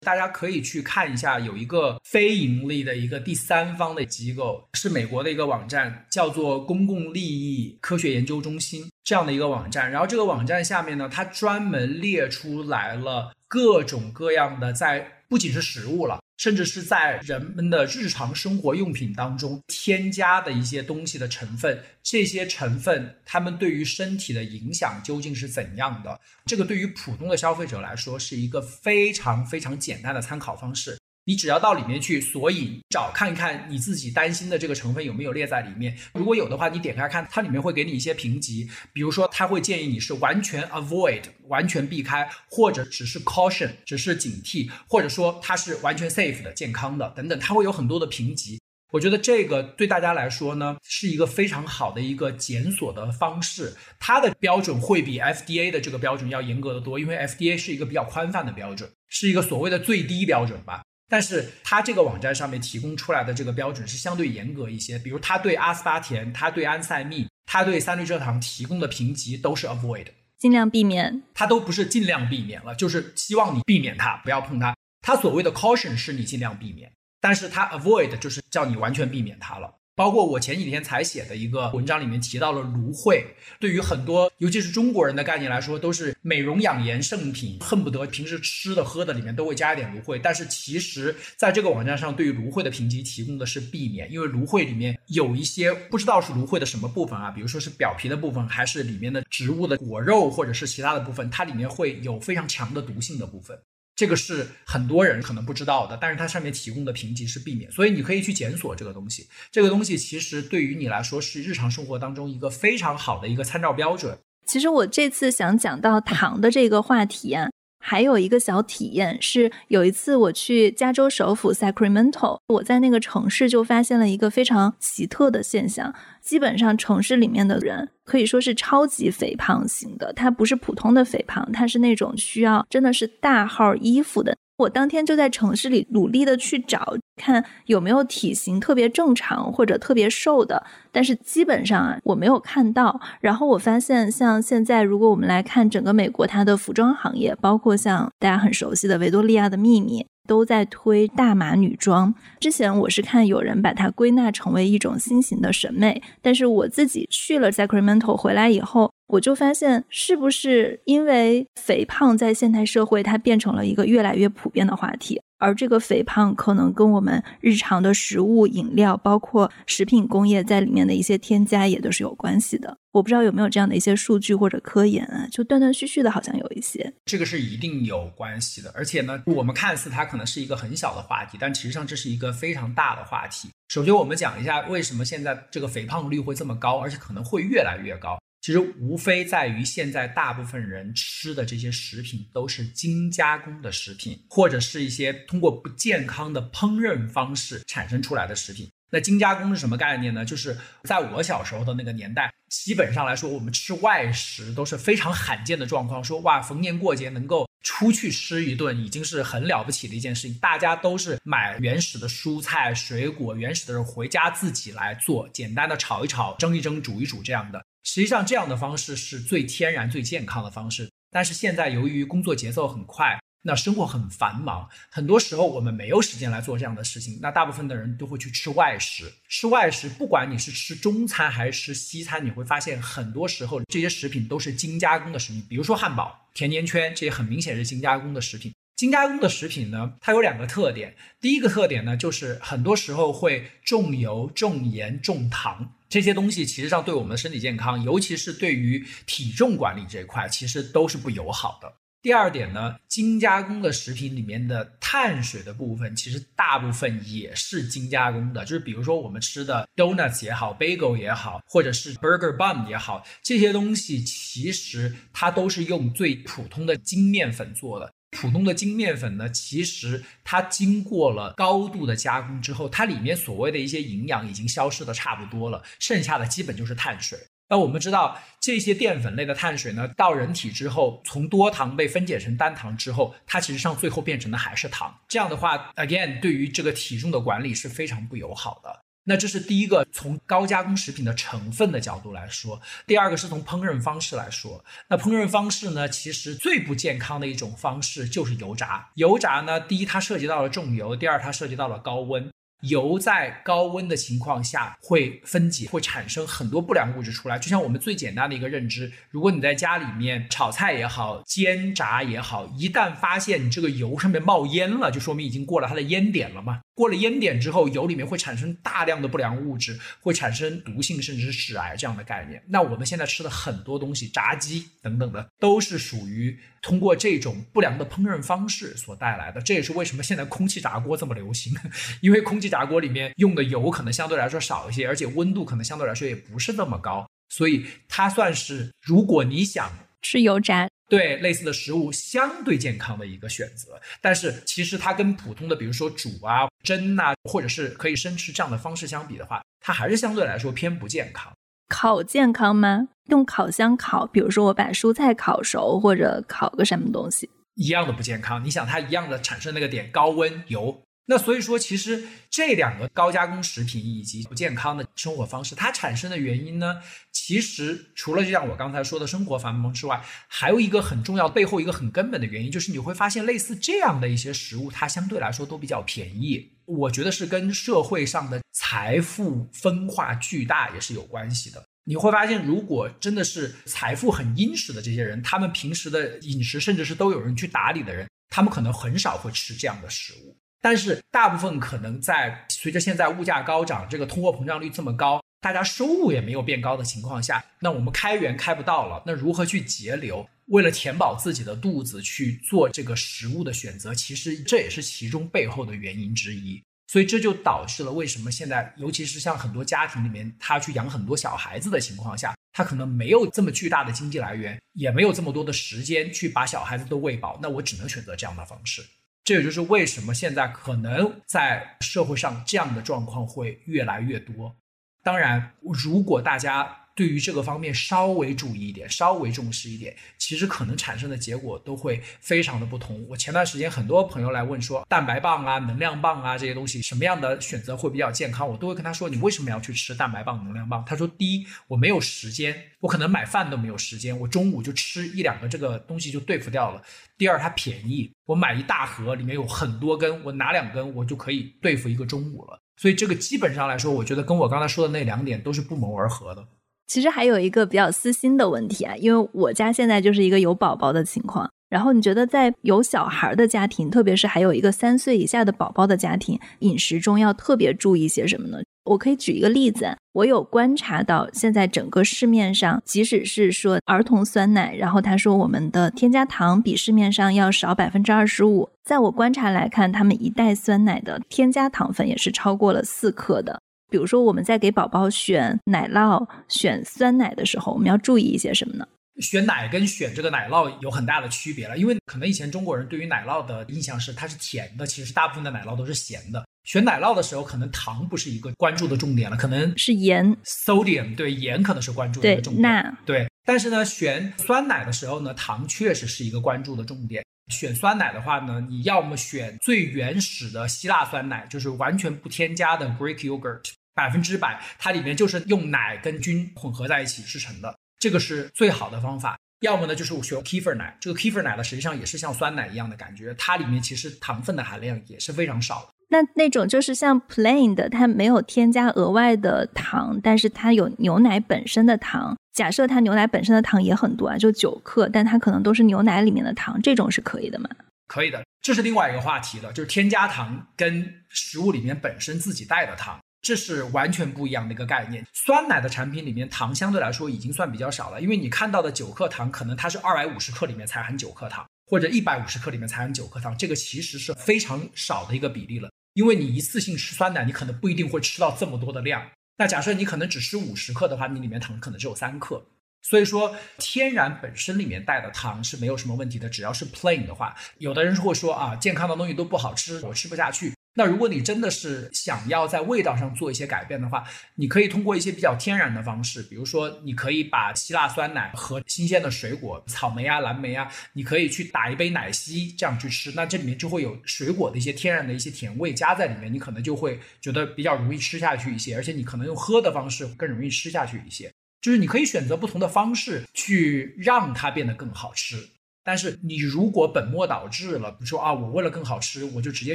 大家可以去看一下，有一个非盈利的一个第三方的机构，是美国的一个网站，叫做公共利益科学研究中心这样的一个网站。然后这个网站下面呢，它专门列出来了各种各样的在。不仅是食物了，甚至是在人们的日常生活用品当中添加的一些东西的成分，这些成分它们对于身体的影响究竟是怎样的？这个对于普通的消费者来说是一个非常非常简单的参考方式。你只要到里面去索引找看一看你自己担心的这个成分有没有列在里面，如果有的话，你点开看，它里面会给你一些评级，比如说它会建议你是完全 avoid 完全避开，或者只是 caution 只是警惕，或者说它是完全 safe 的健康的等等，它会有很多的评级。我觉得这个对大家来说呢，是一个非常好的一个检索的方式，它的标准会比 FDA 的这个标准要严格的多，因为 FDA 是一个比较宽泛的标准，是一个所谓的最低标准吧。但是它这个网站上面提供出来的这个标准是相对严格一些，比如它对阿斯巴甜、它对安赛蜜、它对三氯蔗糖提供的评级都是 avoid，尽量避免。它都不是尽量避免了，就是希望你避免它，不要碰它。它所谓的 caution 是你尽量避免，但是它 avoid 就是叫你完全避免它了。包括我前几天才写的一个文章里面提到了芦荟，对于很多尤其是中国人的概念来说，都是美容养颜圣品，恨不得平时吃的喝的里面都会加一点芦荟。但是其实在这个网站上，对于芦荟的评级提供的是避免，因为芦荟里面有一些不知道是芦荟的什么部分啊，比如说是表皮的部分，还是里面的植物的果肉，或者是其他的部分，它里面会有非常强的毒性的部分。这个是很多人可能不知道的，但是它上面提供的评级是避免，所以你可以去检索这个东西。这个东西其实对于你来说是日常生活当中一个非常好的一个参照标准。其实我这次想讲到糖的这个话题啊，还有一个小体验是，有一次我去加州首府 Sacramento，我在那个城市就发现了一个非常奇特的现象。基本上城市里面的人可以说是超级肥胖型的，他不是普通的肥胖，他是那种需要真的是大号衣服的。我当天就在城市里努力的去找，看有没有体型特别正常或者特别瘦的，但是基本上啊我没有看到。然后我发现，像现在如果我们来看整个美国它的服装行业，包括像大家很熟悉的维多利亚的秘密。都在推大码女装。之前我是看有人把它归纳成为一种新型的审美，但是我自己去了 Sacramento 回来以后，我就发现，是不是因为肥胖在现代社会它变成了一个越来越普遍的话题？而这个肥胖可能跟我们日常的食物、饮料，包括食品工业在里面的一些添加，也都是有关系的。我不知道有没有这样的一些数据或者科研啊？就断断续续的，好像有一些。这个是一定有关系的。而且呢，我们看似它可能是一个很小的话题，但其实上这是一个非常大的话题。首先，我们讲一下为什么现在这个肥胖率会这么高，而且可能会越来越高。其实无非在于现在大部分人吃的这些食品都是精加工的食品，或者是一些通过不健康的烹饪方式产生出来的食品。那精加工是什么概念呢？就是在我小时候的那个年代，基本上来说，我们吃外食都是非常罕见的状况。说哇，逢年过节能够出去吃一顿，已经是很了不起的一件事情。大家都是买原始的蔬菜水果，原始的人回家自己来做，简单的炒一炒、蒸一蒸、煮一煮这样的。实际上，这样的方式是最天然、最健康的方式。但是现在，由于工作节奏很快，那生活很繁忙，很多时候我们没有时间来做这样的事情。那大部分的人都会去吃外食。吃外食，不管你是吃中餐还是吃西餐，你会发现很多时候这些食品都是精加工的食品。比如说汉堡、甜甜圈，这些很明显是精加工的食品。精加工的食品呢，它有两个特点。第一个特点呢，就是很多时候会重油、重盐、重糖。这些东西其实上对我们的身体健康，尤其是对于体重管理这一块，其实都是不友好的。第二点呢，精加工的食品里面的碳水的部分，其实大部分也是精加工的。就是比如说我们吃的 donuts 也好，bagel 也好，或者是 burger bun 也好，这些东西其实它都是用最普通的精面粉做的。普通的精面粉呢，其实它经过了高度的加工之后，它里面所谓的一些营养已经消失的差不多了，剩下的基本就是碳水。那我们知道这些淀粉类的碳水呢，到人体之后，从多糖被分解成单糖之后，它其实上最后变成的还是糖。这样的话，again，对于这个体重的管理是非常不友好的。那这是第一个，从高加工食品的成分的角度来说；第二个是从烹饪方式来说。那烹饪方式呢，其实最不健康的一种方式就是油炸。油炸呢，第一它涉及到了重油，第二它涉及到了高温。油在高温的情况下会分解，会产生很多不良物质出来。就像我们最简单的一个认知，如果你在家里面炒菜也好，煎炸也好，一旦发现你这个油上面冒烟了，就说明已经过了它的烟点了嘛。过了烟点之后，油里面会产生大量的不良物质，会产生毒性，甚至是致癌这样的概念。那我们现在吃的很多东西，炸鸡等等的，都是属于通过这种不良的烹饪方式所带来的。这也是为什么现在空气炸锅这么流行，因为空气炸锅里面用的油可能相对来说少一些，而且温度可能相对来说也不是那么高，所以它算是如果你想吃油炸。对类似的食物相对健康的一个选择，但是其实它跟普通的，比如说煮啊、蒸啊，或者是可以生吃这样的方式相比的话，它还是相对来说偏不健康。烤健康吗？用烤箱烤，比如说我把蔬菜烤熟或者烤个什么东西，一样的不健康。你想它一样的产生那个点高温油。那所以说，其实这两个高加工食品以及不健康的生活方式，它产生的原因呢，其实除了就像我刚才说的生活繁忙之外，还有一个很重要背后一个很根本的原因，就是你会发现类似这样的一些食物，它相对来说都比较便宜。我觉得是跟社会上的财富分化巨大也是有关系的。你会发现，如果真的是财富很殷实的这些人，他们平时的饮食甚至是都有人去打理的人，他们可能很少会吃这样的食物。但是大部分可能在随着现在物价高涨，这个通货膨胀率这么高，大家收入也没有变高的情况下，那我们开源开不到了，那如何去节流？为了填饱自己的肚子去做这个食物的选择，其实这也是其中背后的原因之一。所以这就导致了为什么现在，尤其是像很多家庭里面，他去养很多小孩子的情况下，他可能没有这么巨大的经济来源，也没有这么多的时间去把小孩子都喂饱，那我只能选择这样的方式。这也就是为什么现在可能在社会上这样的状况会越来越多。当然，如果大家。对于这个方面稍微注意一点，稍微重视一点，其实可能产生的结果都会非常的不同。我前段时间很多朋友来问说，蛋白棒啊、能量棒啊这些东西，什么样的选择会比较健康？我都会跟他说，你为什么要去吃蛋白棒、能量棒？他说，第一，我没有时间，我可能买饭都没有时间，我中午就吃一两个这个东西就对付掉了。第二，它便宜，我买一大盒，里面有很多根，我拿两根我就可以对付一个中午了。所以这个基本上来说，我觉得跟我刚才说的那两点都是不谋而合的。其实还有一个比较私心的问题啊，因为我家现在就是一个有宝宝的情况。然后你觉得在有小孩的家庭，特别是还有一个三岁以下的宝宝的家庭，饮食中要特别注意些什么呢？我可以举一个例子，我有观察到现在整个市面上，即使是说儿童酸奶，然后他说我们的添加糖比市面上要少百分之二十五，在我观察来看，他们一袋酸奶的添加糖分也是超过了四克的。比如说，我们在给宝宝选奶酪、选酸奶的时候，我们要注意一些什么呢？选奶跟选这个奶酪有很大的区别了，因为可能以前中国人对于奶酪的印象是它是甜的，其实大部分的奶酪都是咸的。选奶酪的时候，可能糖不是一个关注的重点了，可能是盐，sodium，对，盐可能是关注的重点。钠，对。但是呢，选酸奶的时候呢，糖确实是一个关注的重点。选酸奶的话呢，你要么选最原始的希腊酸奶，就是完全不添加的 Greek yogurt。百分之百，它里面就是用奶跟菌混合在一起制成的，这个是最好的方法。要么呢，就是我选 Kefir 奶，这个 Kefir 奶呢，实际上也是像酸奶一样的感觉，它里面其实糖分的含量也是非常少的。那那种就是像 plain 的，它没有添加额外的糖，但是它有牛奶本身的糖。假设它牛奶本身的糖也很多啊，就九克，但它可能都是牛奶里面的糖，这种是可以的吗？可以的，这是另外一个话题了，就是添加糖跟食物里面本身自己带的糖。这是完全不一样的一个概念。酸奶的产品里面糖相对来说已经算比较少了，因为你看到的九克糖，可能它是二百五十克里面才含九克糖，或者一百五十克里面才含九克糖，这个其实是非常少的一个比例了。因为你一次性吃酸奶，你可能不一定会吃到这么多的量。那假设你可能只吃五十克的话，你里面糖可能只有三克。所以说，天然本身里面带的糖是没有什么问题的，只要是 plain 的话，有的人会说啊，健康的东西都不好吃，我吃不下去。那如果你真的是想要在味道上做一些改变的话，你可以通过一些比较天然的方式，比如说你可以把希腊酸奶和新鲜的水果，草莓啊、蓝莓啊，你可以去打一杯奶昔，这样去吃，那这里面就会有水果的一些天然的一些甜味加在里面，你可能就会觉得比较容易吃下去一些，而且你可能用喝的方式更容易吃下去一些，就是你可以选择不同的方式去让它变得更好吃。但是你如果本末倒置了，比如说啊，我为了更好吃，我就直接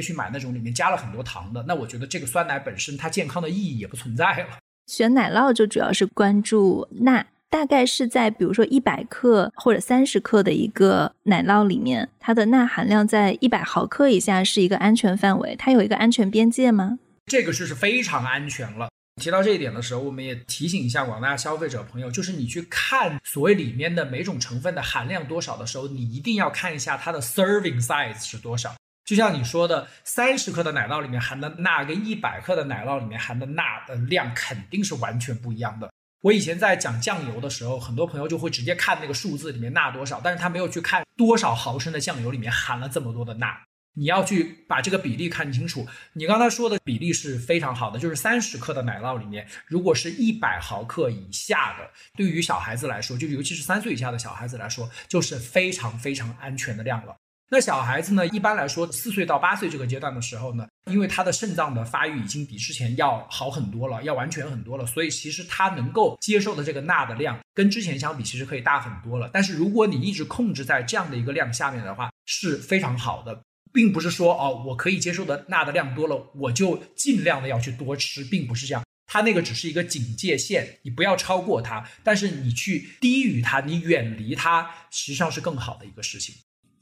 去买那种里面加了很多糖的，那我觉得这个酸奶本身它健康的意义也不存在了。选奶酪就主要是关注钠，大概是在比如说一百克或者三十克的一个奶酪里面，它的钠含量在一百毫克以下是一个安全范围，它有一个安全边界吗？这个是非常安全了。提到这一点的时候，我们也提醒一下广大消费者朋友，就是你去看所谓里面的每种成分的含量多少的时候，你一定要看一下它的 serving size 是多少。就像你说的，三十克的奶酪里面含的钠跟一百克的奶酪里面含的钠的量肯定是完全不一样的。我以前在讲酱油的时候，很多朋友就会直接看那个数字里面钠多少，但是他没有去看多少毫升的酱油里面含了这么多的钠。你要去把这个比例看清楚。你刚才说的比例是非常好的，就是三十克的奶酪里面，如果是一百毫克以下的，对于小孩子来说，就尤其是三岁以下的小孩子来说，就是非常非常安全的量了。那小孩子呢，一般来说四岁到八岁这个阶段的时候呢，因为他的肾脏的发育已经比之前要好很多了，要完全很多了，所以其实他能够接受的这个钠的量跟之前相比，其实可以大很多了。但是如果你一直控制在这样的一个量下面的话，是非常好的。并不是说哦，我可以接受的钠的量多了，我就尽量的要去多吃，并不是这样。它那个只是一个警戒线，你不要超过它，但是你去低于它，你远离它，实际上是更好的一个事情。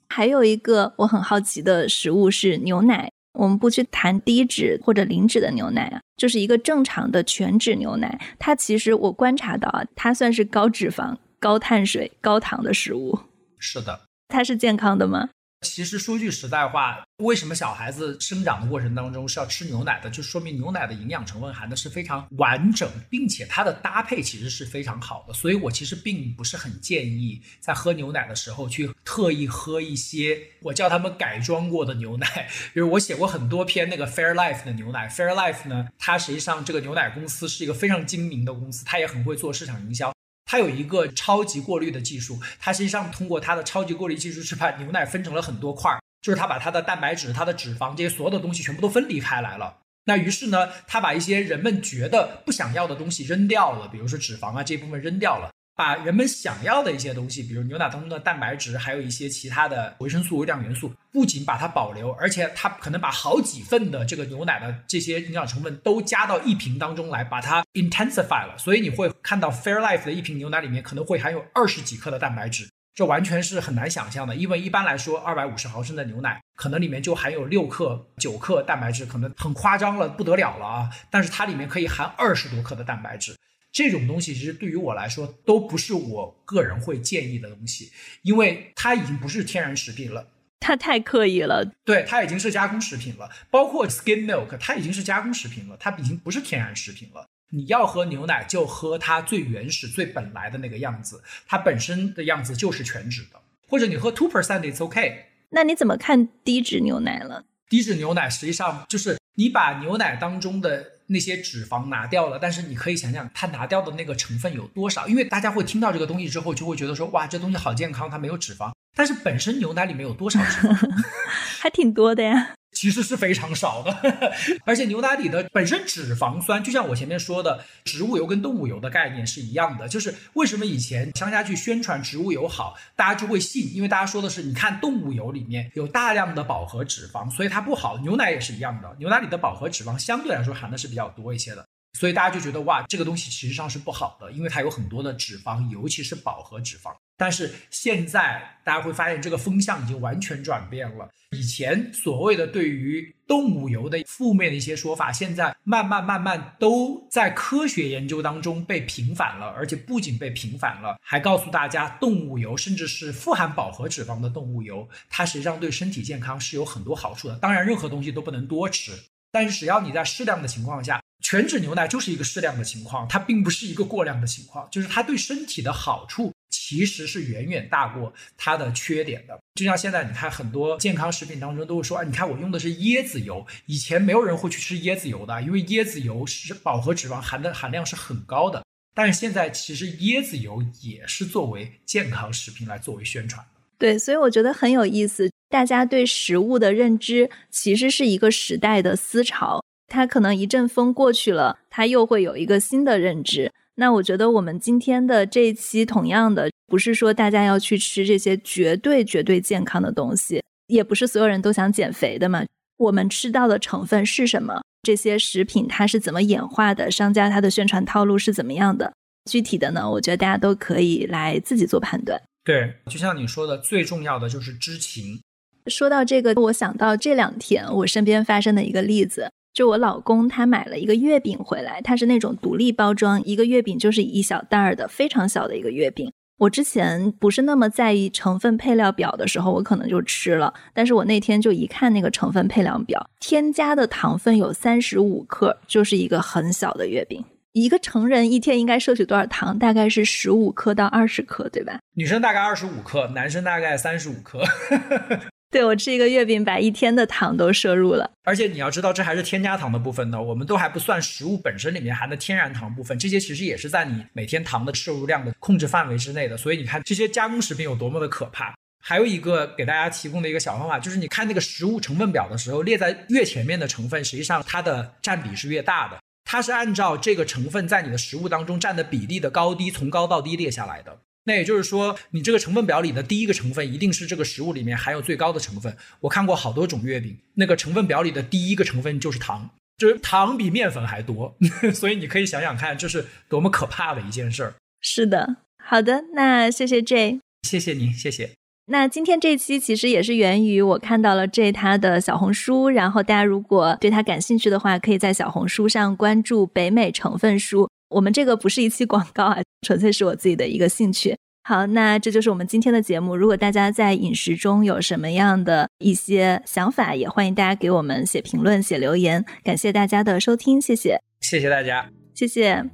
还有一个我很好奇的食物是牛奶，我们不去谈低脂或者零脂的牛奶啊，就是一个正常的全脂牛奶，它其实我观察到啊，它算是高脂肪、高碳水、高糖的食物。是的，它是健康的吗？其实说句实在话，为什么小孩子生长的过程当中是要吃牛奶的？就说明牛奶的营养成分含的是非常完整，并且它的搭配其实是非常好的。所以我其实并不是很建议在喝牛奶的时候去特意喝一些我叫他们改装过的牛奶。比如我写过很多篇那个 Fairlife 的牛奶，Fairlife 呢，它实际上这个牛奶公司是一个非常精明的公司，它也很会做市场营销。它有一个超级过滤的技术，它实际上通过它的超级过滤技术是把牛奶分成了很多块儿，就是它把它的蛋白质、它的脂肪这些所有的东西全部都分离开来了。那于是呢，它把一些人们觉得不想要的东西扔掉了，比如说脂肪啊这部分扔掉了。把人们想要的一些东西，比如牛奶当中的蛋白质，还有一些其他的维生素、微量元素，不仅把它保留，而且它可能把好几份的这个牛奶的这些营养成分都加到一瓶当中来，把它 intensify 了。所以你会看到 Fairlife 的一瓶牛奶里面可能会含有二十几克的蛋白质，这完全是很难想象的。因为一般来说，二百五十毫升的牛奶可能里面就含有六克、九克蛋白质，可能很夸张了，不得了了啊！但是它里面可以含二十多克的蛋白质。这种东西其实对于我来说都不是我个人会建议的东西，因为它已经不是天然食品了，它太刻意了。对，它已经是加工食品了，包括 skim milk，它已经是加工食品了，它已经不是天然食品了。你要喝牛奶就喝它最原始、最本来的那个样子，它本身的样子就是全脂的，或者你喝 two percent it's OK。那你怎么看低脂牛奶了？低脂牛奶实际上就是你把牛奶当中的。那些脂肪拿掉了，但是你可以想想，它拿掉的那个成分有多少？因为大家会听到这个东西之后，就会觉得说，哇，这东西好健康，它没有脂肪。但是本身牛奶里面有多少脂肪？还挺多的呀。其实是非常少的，而且牛奶里的本身脂肪酸，就像我前面说的，植物油跟动物油的概念是一样的。就是为什么以前商家去宣传植物油好，大家就会信，因为大家说的是，你看动物油里面有大量的饱和脂肪，所以它不好。牛奶也是一样的，牛奶里的饱和脂肪相对来说含的是比较多一些的。所以大家就觉得哇，这个东西其实上是不好的，因为它有很多的脂肪，尤其是饱和脂肪。但是现在大家会发现，这个风向已经完全转变了。以前所谓的对于动物油的负面的一些说法，现在慢慢慢慢都在科学研究当中被平反了，而且不仅被平反了，还告诉大家，动物油甚至是富含饱和脂肪的动物油，它实际上对身体健康是有很多好处的。当然，任何东西都不能多吃，但是只要你在适量的情况下。全脂牛奶就是一个适量的情况，它并不是一个过量的情况，就是它对身体的好处其实是远远大过它的缺点的。就像现在你看很多健康食品当中都会说，啊，你看我用的是椰子油，以前没有人会去吃椰子油的，因为椰子油是饱和脂肪含的含量是很高的。但是现在其实椰子油也是作为健康食品来作为宣传。对，所以我觉得很有意思，大家对食物的认知其实是一个时代的思潮。它可能一阵风过去了，它又会有一个新的认知。那我觉得我们今天的这一期，同样的，不是说大家要去吃这些绝对绝对健康的东西，也不是所有人都想减肥的嘛。我们吃到的成分是什么？这些食品它是怎么演化的？商家它的宣传套路是怎么样的？具体的呢，我觉得大家都可以来自己做判断。对，就像你说的，最重要的就是知情。说到这个，我想到这两天我身边发生的一个例子，就我老公他买了一个月饼回来，它是那种独立包装，一个月饼就是一小袋儿的，非常小的一个月饼。我之前不是那么在意成分配料表的时候，我可能就吃了，但是我那天就一看那个成分配料表，添加的糖分有三十五克，就是一个很小的月饼。一个成人一天应该摄取多少糖？大概是十五克到二十克，对吧？女生大概二十五克，男生大概三十五克。对我吃一个月饼，把一天的糖都摄入了。而且你要知道，这还是添加糖的部分呢，我们都还不算食物本身里面含的天然糖部分，这些其实也是在你每天糖的摄入量的控制范围之内的。所以你看这些加工食品有多么的可怕。还有一个给大家提供的一个小方法，就是你看那个食物成分表的时候，列在越前面的成分，实际上它的占比是越大的。它是按照这个成分在你的食物当中占的比例的高低，从高到低列下来的。那也就是说，你这个成分表里的第一个成分一定是这个食物里面含有最高的成分。我看过好多种月饼，那个成分表里的第一个成分就是糖，就是糖比面粉还多。所以你可以想想看，这是多么可怕的一件事儿。是的，好的，那谢谢 J，谢谢您，谢谢。那今天这期其实也是源于我看到了 J 他的小红书，然后大家如果对他感兴趣的话，可以在小红书上关注北美成分书。我们这个不是一期广告啊，纯粹是我自己的一个兴趣。好，那这就是我们今天的节目。如果大家在饮食中有什么样的一些想法，也欢迎大家给我们写评论、写留言。感谢大家的收听，谢谢，谢谢大家，谢谢。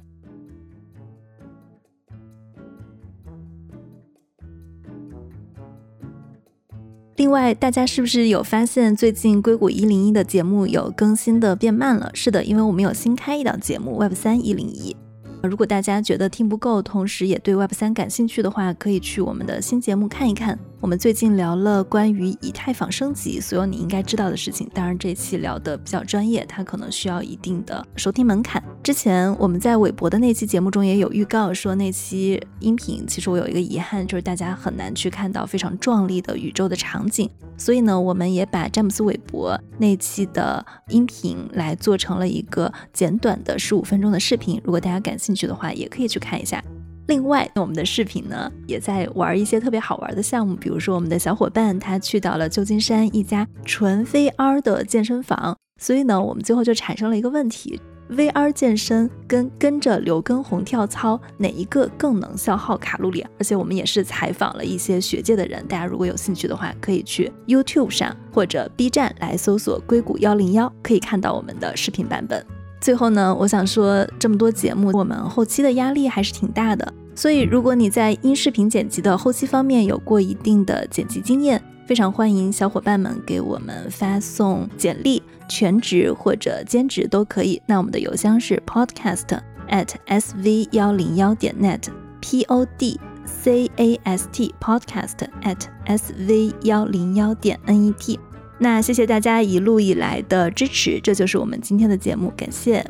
另外，大家是不是有发现最近硅谷一零一的节目有更新的变慢了？是的，因为我们有新开一档节目 Web 三一零一。如果大家觉得听不够，同时也对 Web 三感兴趣的话，可以去我们的新节目看一看。我们最近聊了关于以太坊升级，所有你应该知道的事情。当然，这期聊的比较专业，它可能需要一定的收听门槛。之前我们在韦博的那期节目中也有预告说，那期音频其实我有一个遗憾，就是大家很难去看到非常壮丽的宇宙的场景。所以呢，我们也把詹姆斯韦伯那期的音频来做成了一个简短的十五分钟的视频。如果大家感兴趣的话，也可以去看一下。另外，我们的视频呢也在玩一些特别好玩的项目，比如说我们的小伙伴他去到了旧金山一家纯 VR 的健身房，所以呢，我们最后就产生了一个问题：VR 健身跟跟着刘畊宏跳操哪一个更能消耗卡路里？而且我们也是采访了一些学界的人，大家如果有兴趣的话，可以去 YouTube 上或者 B 站来搜索“硅谷幺零幺”，可以看到我们的视频版本。最后呢，我想说，这么多节目，我们后期的压力还是挺大的。所以，如果你在音视频剪辑的后期方面有过一定的剪辑经验，非常欢迎小伙伴们给我们发送简历，全职或者兼职都可以。那我们的邮箱是 podcast at sv 幺零幺点 net，p o d c a s t podcast at sv 幺零幺点 n e t。那谢谢大家一路以来的支持，这就是我们今天的节目，感谢。